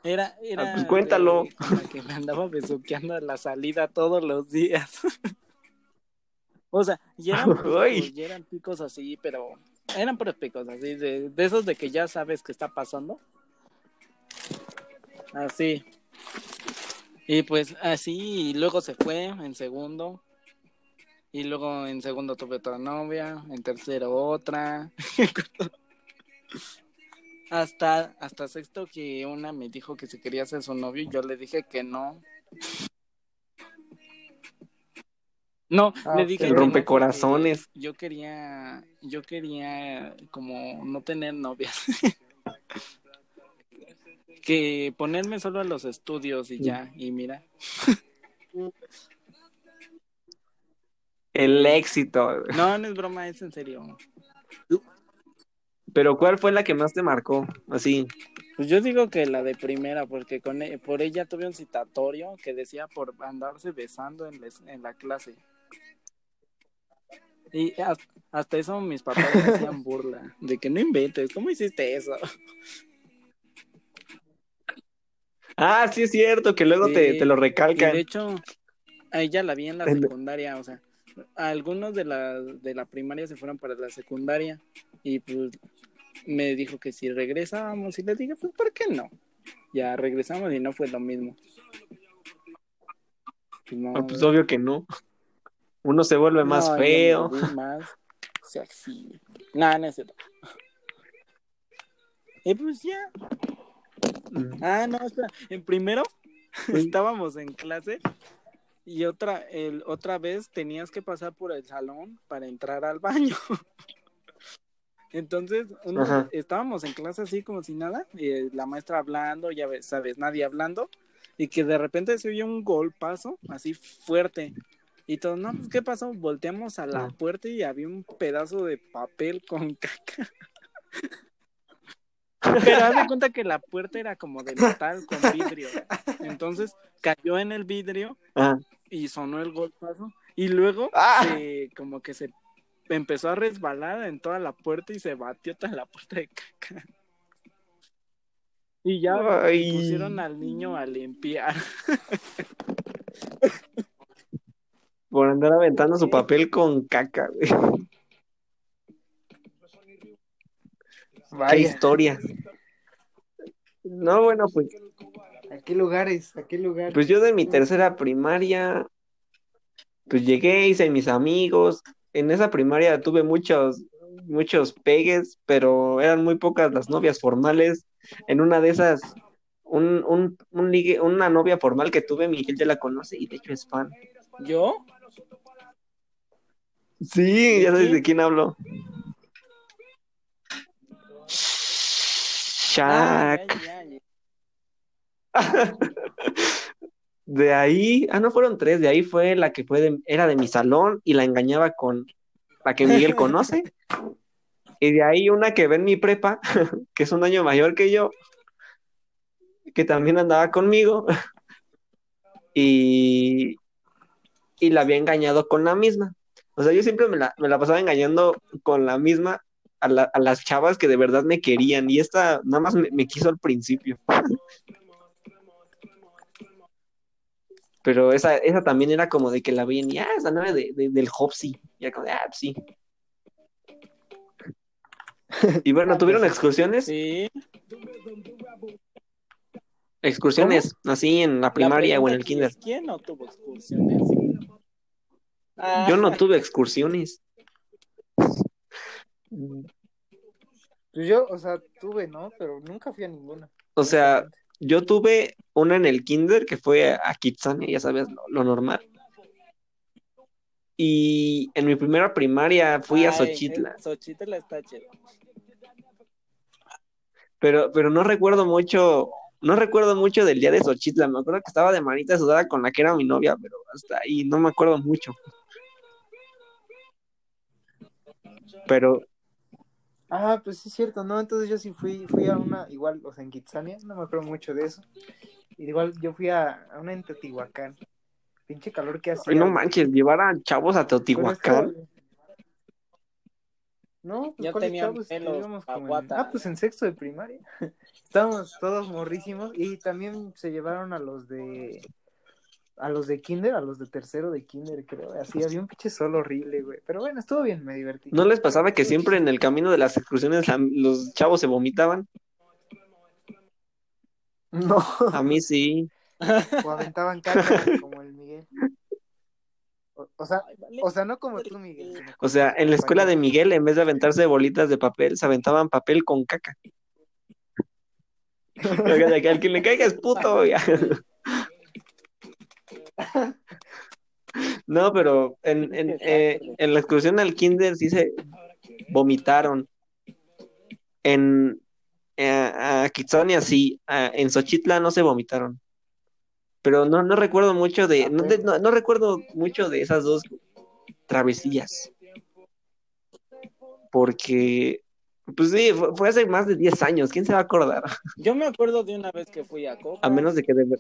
Era, era pues cuéntalo. de- que me andaba besuqueando a la salida todos los días. o sea, y eran, picos, y eran picos así, pero eran picos así, de, de esos de que ya sabes que está pasando. Así. Y pues así, y luego se fue en segundo. Y luego en segundo tuve otra novia, en tercero otra. hasta, hasta sexto que una me dijo que si quería ser su novio y yo le dije que no. No, Ah, le dije el que no rompecorazones. Yo quería, yo quería como no tener novias. que ponerme solo a los estudios y ya, y mira. El éxito. No, no es broma, es en serio. Pero ¿cuál fue la que más te marcó? Así. Pues yo digo que la de primera, porque con e- por ella tuve un citatorio que decía por andarse besando en, les- en la clase. Y has- hasta eso mis papás me hacían burla, de que no inventes, ¿cómo hiciste eso? Ah, sí es cierto, que luego te, Sí, te lo Y recalcan. de hecho, a ella la vi en la secundaria, o sea, algunos de la, de la primaria se fueron para la secundaria y pues me dijo que si regresábamos y le dije, pues ¿por qué no? Ya regresamos y no fue lo mismo. Pues, no, Ah, pues obvio que no. Uno se vuelve más no, feo. más sexy. Nada, no es cierto. Y pues ya. Mm. Ah, no, espera. En primero estábamos en clase y otra, el, otra vez tenías que pasar por el salón para entrar al baño. Entonces, uno- estábamos en clase así como si nada, y eh, la maestra hablando, ya ves, sabes, nadie hablando, y que de repente se oye un golpazo así fuerte. Y todos, no, pues, ¿qué pasó? Volteamos a la Ah. puerta y había un pedazo de papel con caca. Pero haz de cuenta que la puerta era como de metal con vidrio. Entonces cayó en el vidrio Ah. y sonó el golpazo. Y luego ¡Ah! se- como que se empezó a resbalar en toda la puerta y se batió toda la puerta de caca. Y ya Ay. pusieron al niño a limpiar. Por andar aventando su papel con caca, güey. Qué Vaya, historia. No, bueno, pues, ¿a qué lugares? ¿A qué lugares? pues yo de mi tercera primaria, pues llegué, hice mis amigos. En esa primaria tuve muchos, muchos pegues, pero eran muy pocas las novias formales. En una de esas, un, un, un ligue- una novia formal que tuve, Miguel ya la conoce y de hecho es fan. ¿Yo? Sí, ya sabes de quién hablo. Shaq. De ahí, ah, no fueron tres, de ahí fue la que fue de- era de mi salón y la engañaba con la que Miguel conoce. Y de ahí una que ve en mi prepa, que es un año mayor que yo, que también andaba conmigo. Y, y la había engañado con la misma. O sea, yo siempre me la, me la pasaba engañando con la misma a, la- a las chavas que de verdad me querían. Y esta nada más me, me quiso al principio. Pero esa, esa también era como de que la veían y, ah, esa novia de, de- del Hopsy. Y era como de, ah, sí. Y bueno, ¿tuvieron excursiones? Sí. Excursiones, así en la primaria o en el kinder. ¿Quién no tuvo excursiones? Ah, Yo no tuve excursiones. Pues yo, o sea, tuve, ¿no? Pero nunca fui a ninguna. O sea, yo tuve una en el kinder que fue a Kitsania, ya sabes, lo, lo normal. Y en mi primera primaria fui a Xochitla, eh, Xochitla está chido. pero, pero no recuerdo mucho, no recuerdo mucho del día de Xochitla. Me acuerdo que estaba de manita sudada con la que era mi novia, pero hasta ahí no me acuerdo mucho. Pero Ah, pues sí es cierto, ¿no? Entonces yo sí fui, fui a una, igual, o sea, en Kitsania, no me acuerdo mucho de eso. Y igual yo fui a, a una en Teotihuacán. Pinche calor que hacía. ay, no manches, llevar a chavos a Pero Teotihuacán. No, pues Ya ¿cuáles tenían chavos? pelos, como en-. Ah, pues en sexto de primaria. Estábamos todos morrísimos y también se llevaron a los de a los de kinder, a los de tercero de kinder, creo. Así había un pinche sol horrible, güey. Pero bueno, estuvo bien, me divertí. ¿No les pasaba que siempre en el camino de las excursiones la- los chavos se vomitaban? No, A mí sí. o aventaban caca como el Miguel. O, o sea, o sea, no como tú, Miguel. O sea, en la escuela de. Miguel, en vez de aventarse bolitas de papel, se aventaban papel con caca. Al que le caiga es puto. ya. No, pero en, en, eh, en la excursión al kinder sí se vomitaron. En eh, a Kitsonia sí, a- en Xochitla no se vomitaron. Pero no, no recuerdo mucho de, no, de- no, no recuerdo mucho de esas dos travesías. Porque, pues sí, fue, fue hace más de 10 años, ¿quién se va a acordar? Yo me acuerdo de una vez que fui a Coca. A menos de que de ver-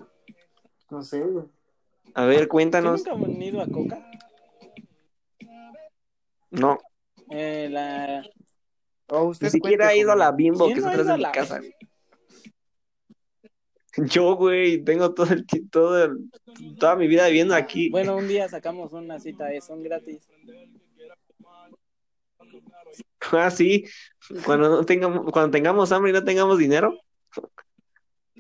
No sé, güey. A ver, ¿Tú cuéntanos. nunca han ido a Coca? No, Eh, la... O usted ni siquiera he ido a la Bimbo ¿Quién que no está ha atrás de mi la- casa. Yo, güey, tengo todo el todo el- toda mi vida viviendo aquí. Bueno, un día sacamos una cita, eh, son gratis. Ah, sí, cuando no tengamos, cuando tengamos hambre y no tengamos dinero,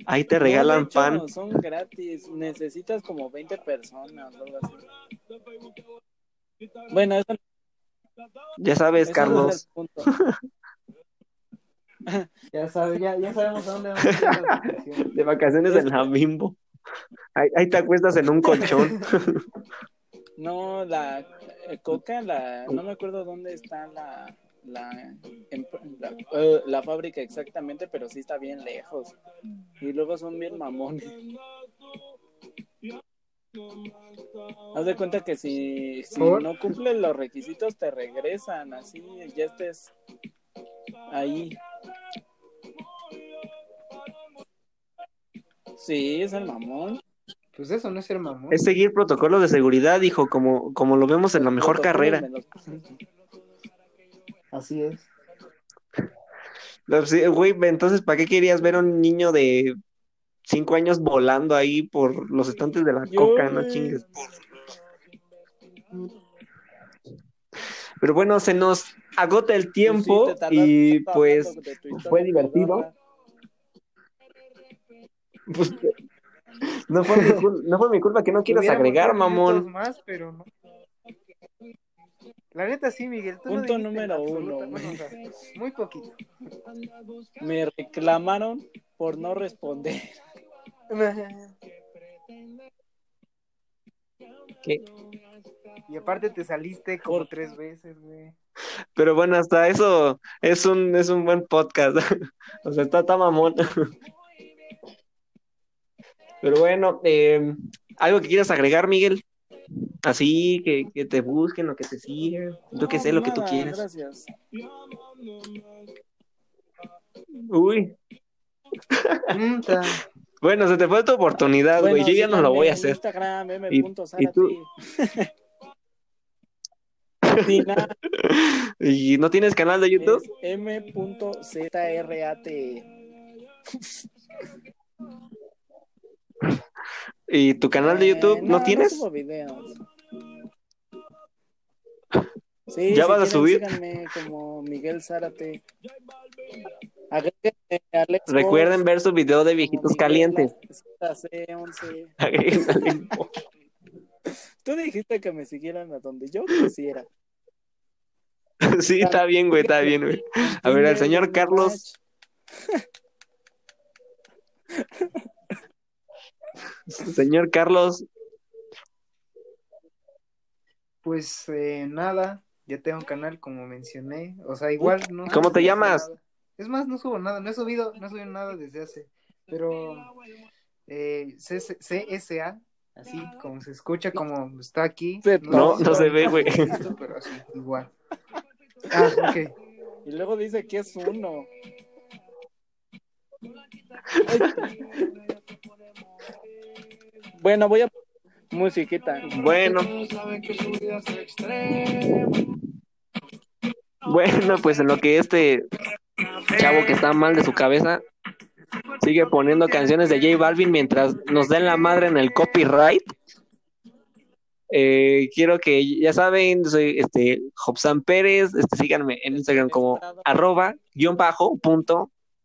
ahí te No, regalan hecho, pan. Son gratis, necesitas como 20 personas o algo así. Bueno, eso, Ya sabes, eso no Carlos. es el punto. Ya, sabe, ya, ya sabemos a dónde vamos a vacaciones. De vacaciones en la Bimbo. Ahí, ahí te acuestas en un colchón. No, la eh, Coca, la, no me acuerdo dónde está la, la, la, eh, la fábrica exactamente, pero sí está bien lejos. Y luego son bien mamones. Haz de cuenta que si, no cumples los requisitos te regresan, así ya estés ahí. Sí, es el mamón. Pues eso no es ser mamón. Es seguir protocolos de seguridad, hijo, como, como lo vemos en la mejor Protocolos carrera. Así es. No, sí, Güey, entonces, ¿para qué querías ver a un niño de cinco años volando ahí por los estantes de la Yo, coca? No chingues. Pero bueno, se nos agota el tiempo Pues sí, tardaste y pues fue divertido. Pues, no, fue mi no fue mi culpa que no quieras agregar, mamón. Más, pero no. La neta sí, Miguel. Tú Punto número absoluta- uno. bueno, o sea, muy poquito. Me reclamaron por no responder. ¿Qué? Y aparte te saliste como Por- tres veces, güey. Pero bueno, hasta eso es un, es un buen podcast. O sea, está, está mamón. Pero bueno, eh, ¿algo que quieras agregar, Miguel? Así, que, que te busquen o que te sigan. Yo que sé, lo que tú quieras. Gracias. Uy, bueno, se te fue tu oportunidad, güey. Bueno, Yo ya no lo voy a hacer. Instagram, Y- y tú- ¿Y no tienes canal de YouTube? m.zrat. ¿Y tu canal de YouTube Eh, no, tienes? subo videos. Sí, ¿Ya si vas a subir? Síganme como Miguel Zárate. Alex Recuerden ver su video de viejitos Miguel calientes. ZC11. Agréguenle. Tú dijiste que me siguieran a donde yo quisiera. sí, está bien, güey, está bien, güey. A ver, al señor Carlos. Señor Carlos, Pues eh, nada, ya tengo un canal como mencioné. O sea, igual no. ¿Cómo te llamas? nada. Es más, no subo nada, no he subido, no he subido nada desde hace. Pero eh, CS CSA, así como se escucha, como está aquí. No, no se ve, güey. Pero así, igual. Ah, ok. Y luego dice que es uno. Bueno, voy a musiquita. bueno. Bueno, pues en lo que este chavo que está mal de su cabeza sigue poniendo canciones de J Balvin mientras nos den la madre en el copyright. Eh, quiero que ya saben, soy este Jobsan Pérez, este, síganme en Instagram como arroba guion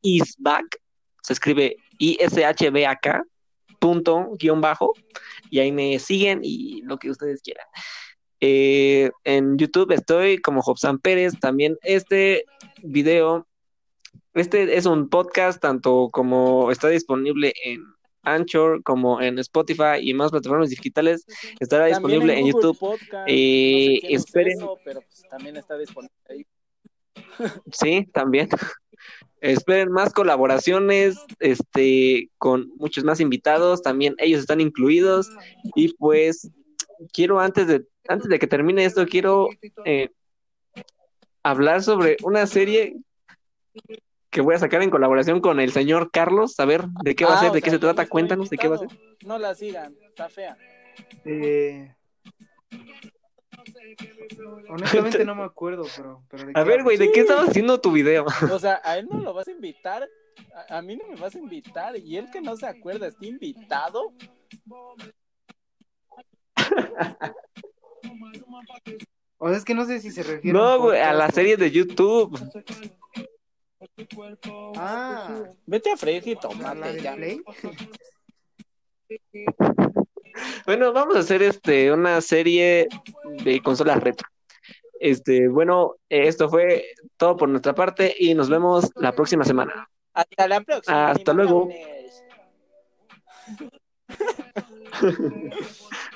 isback, se escribe I-S-H-B-A-K punto guion bajo, y ahí me siguen y lo que ustedes quieran. Eh, en YouTube estoy como Jobsan Pérez, también este video, este es un podcast tanto como está disponible en Anchor como en Spotify y más plataformas digitales. Estará También disponible en, YouTube. Podcast, Eh, no sé esperen. eso, pero pues también está disponible ahí. Sí, también. Esperen más colaboraciones, este, con muchos más invitados, también ellos están incluidos. Y pues quiero antes de, antes de que termine esto, quiero eh, hablar sobre una serie que voy a sacar en colaboración con el señor Carlos. A ver de qué va a Ah, ser, de qué sea, se trata. Cuéntanos de qué va a ser. No la sigan, está fea. Eh, honestamente no me acuerdo, pero, pero ¿de A qué ver, güey, ¿de qué estabas haciendo tu video? O sea, a él no lo vas a invitar, a, a mí no me vas a invitar, y él que no se acuerda, está invitado. O sea, es que no sé si se refiere a No, güey, a la serie de YouTube. Ah, Vete a freír y ¿la, la tomate de ya. Play? Bueno, vamos a hacer este una serie de consolas retro. Este, bueno, esto fue todo por nuestra parte y nos vemos la próxima semana. Hasta la próxima. Hasta luego.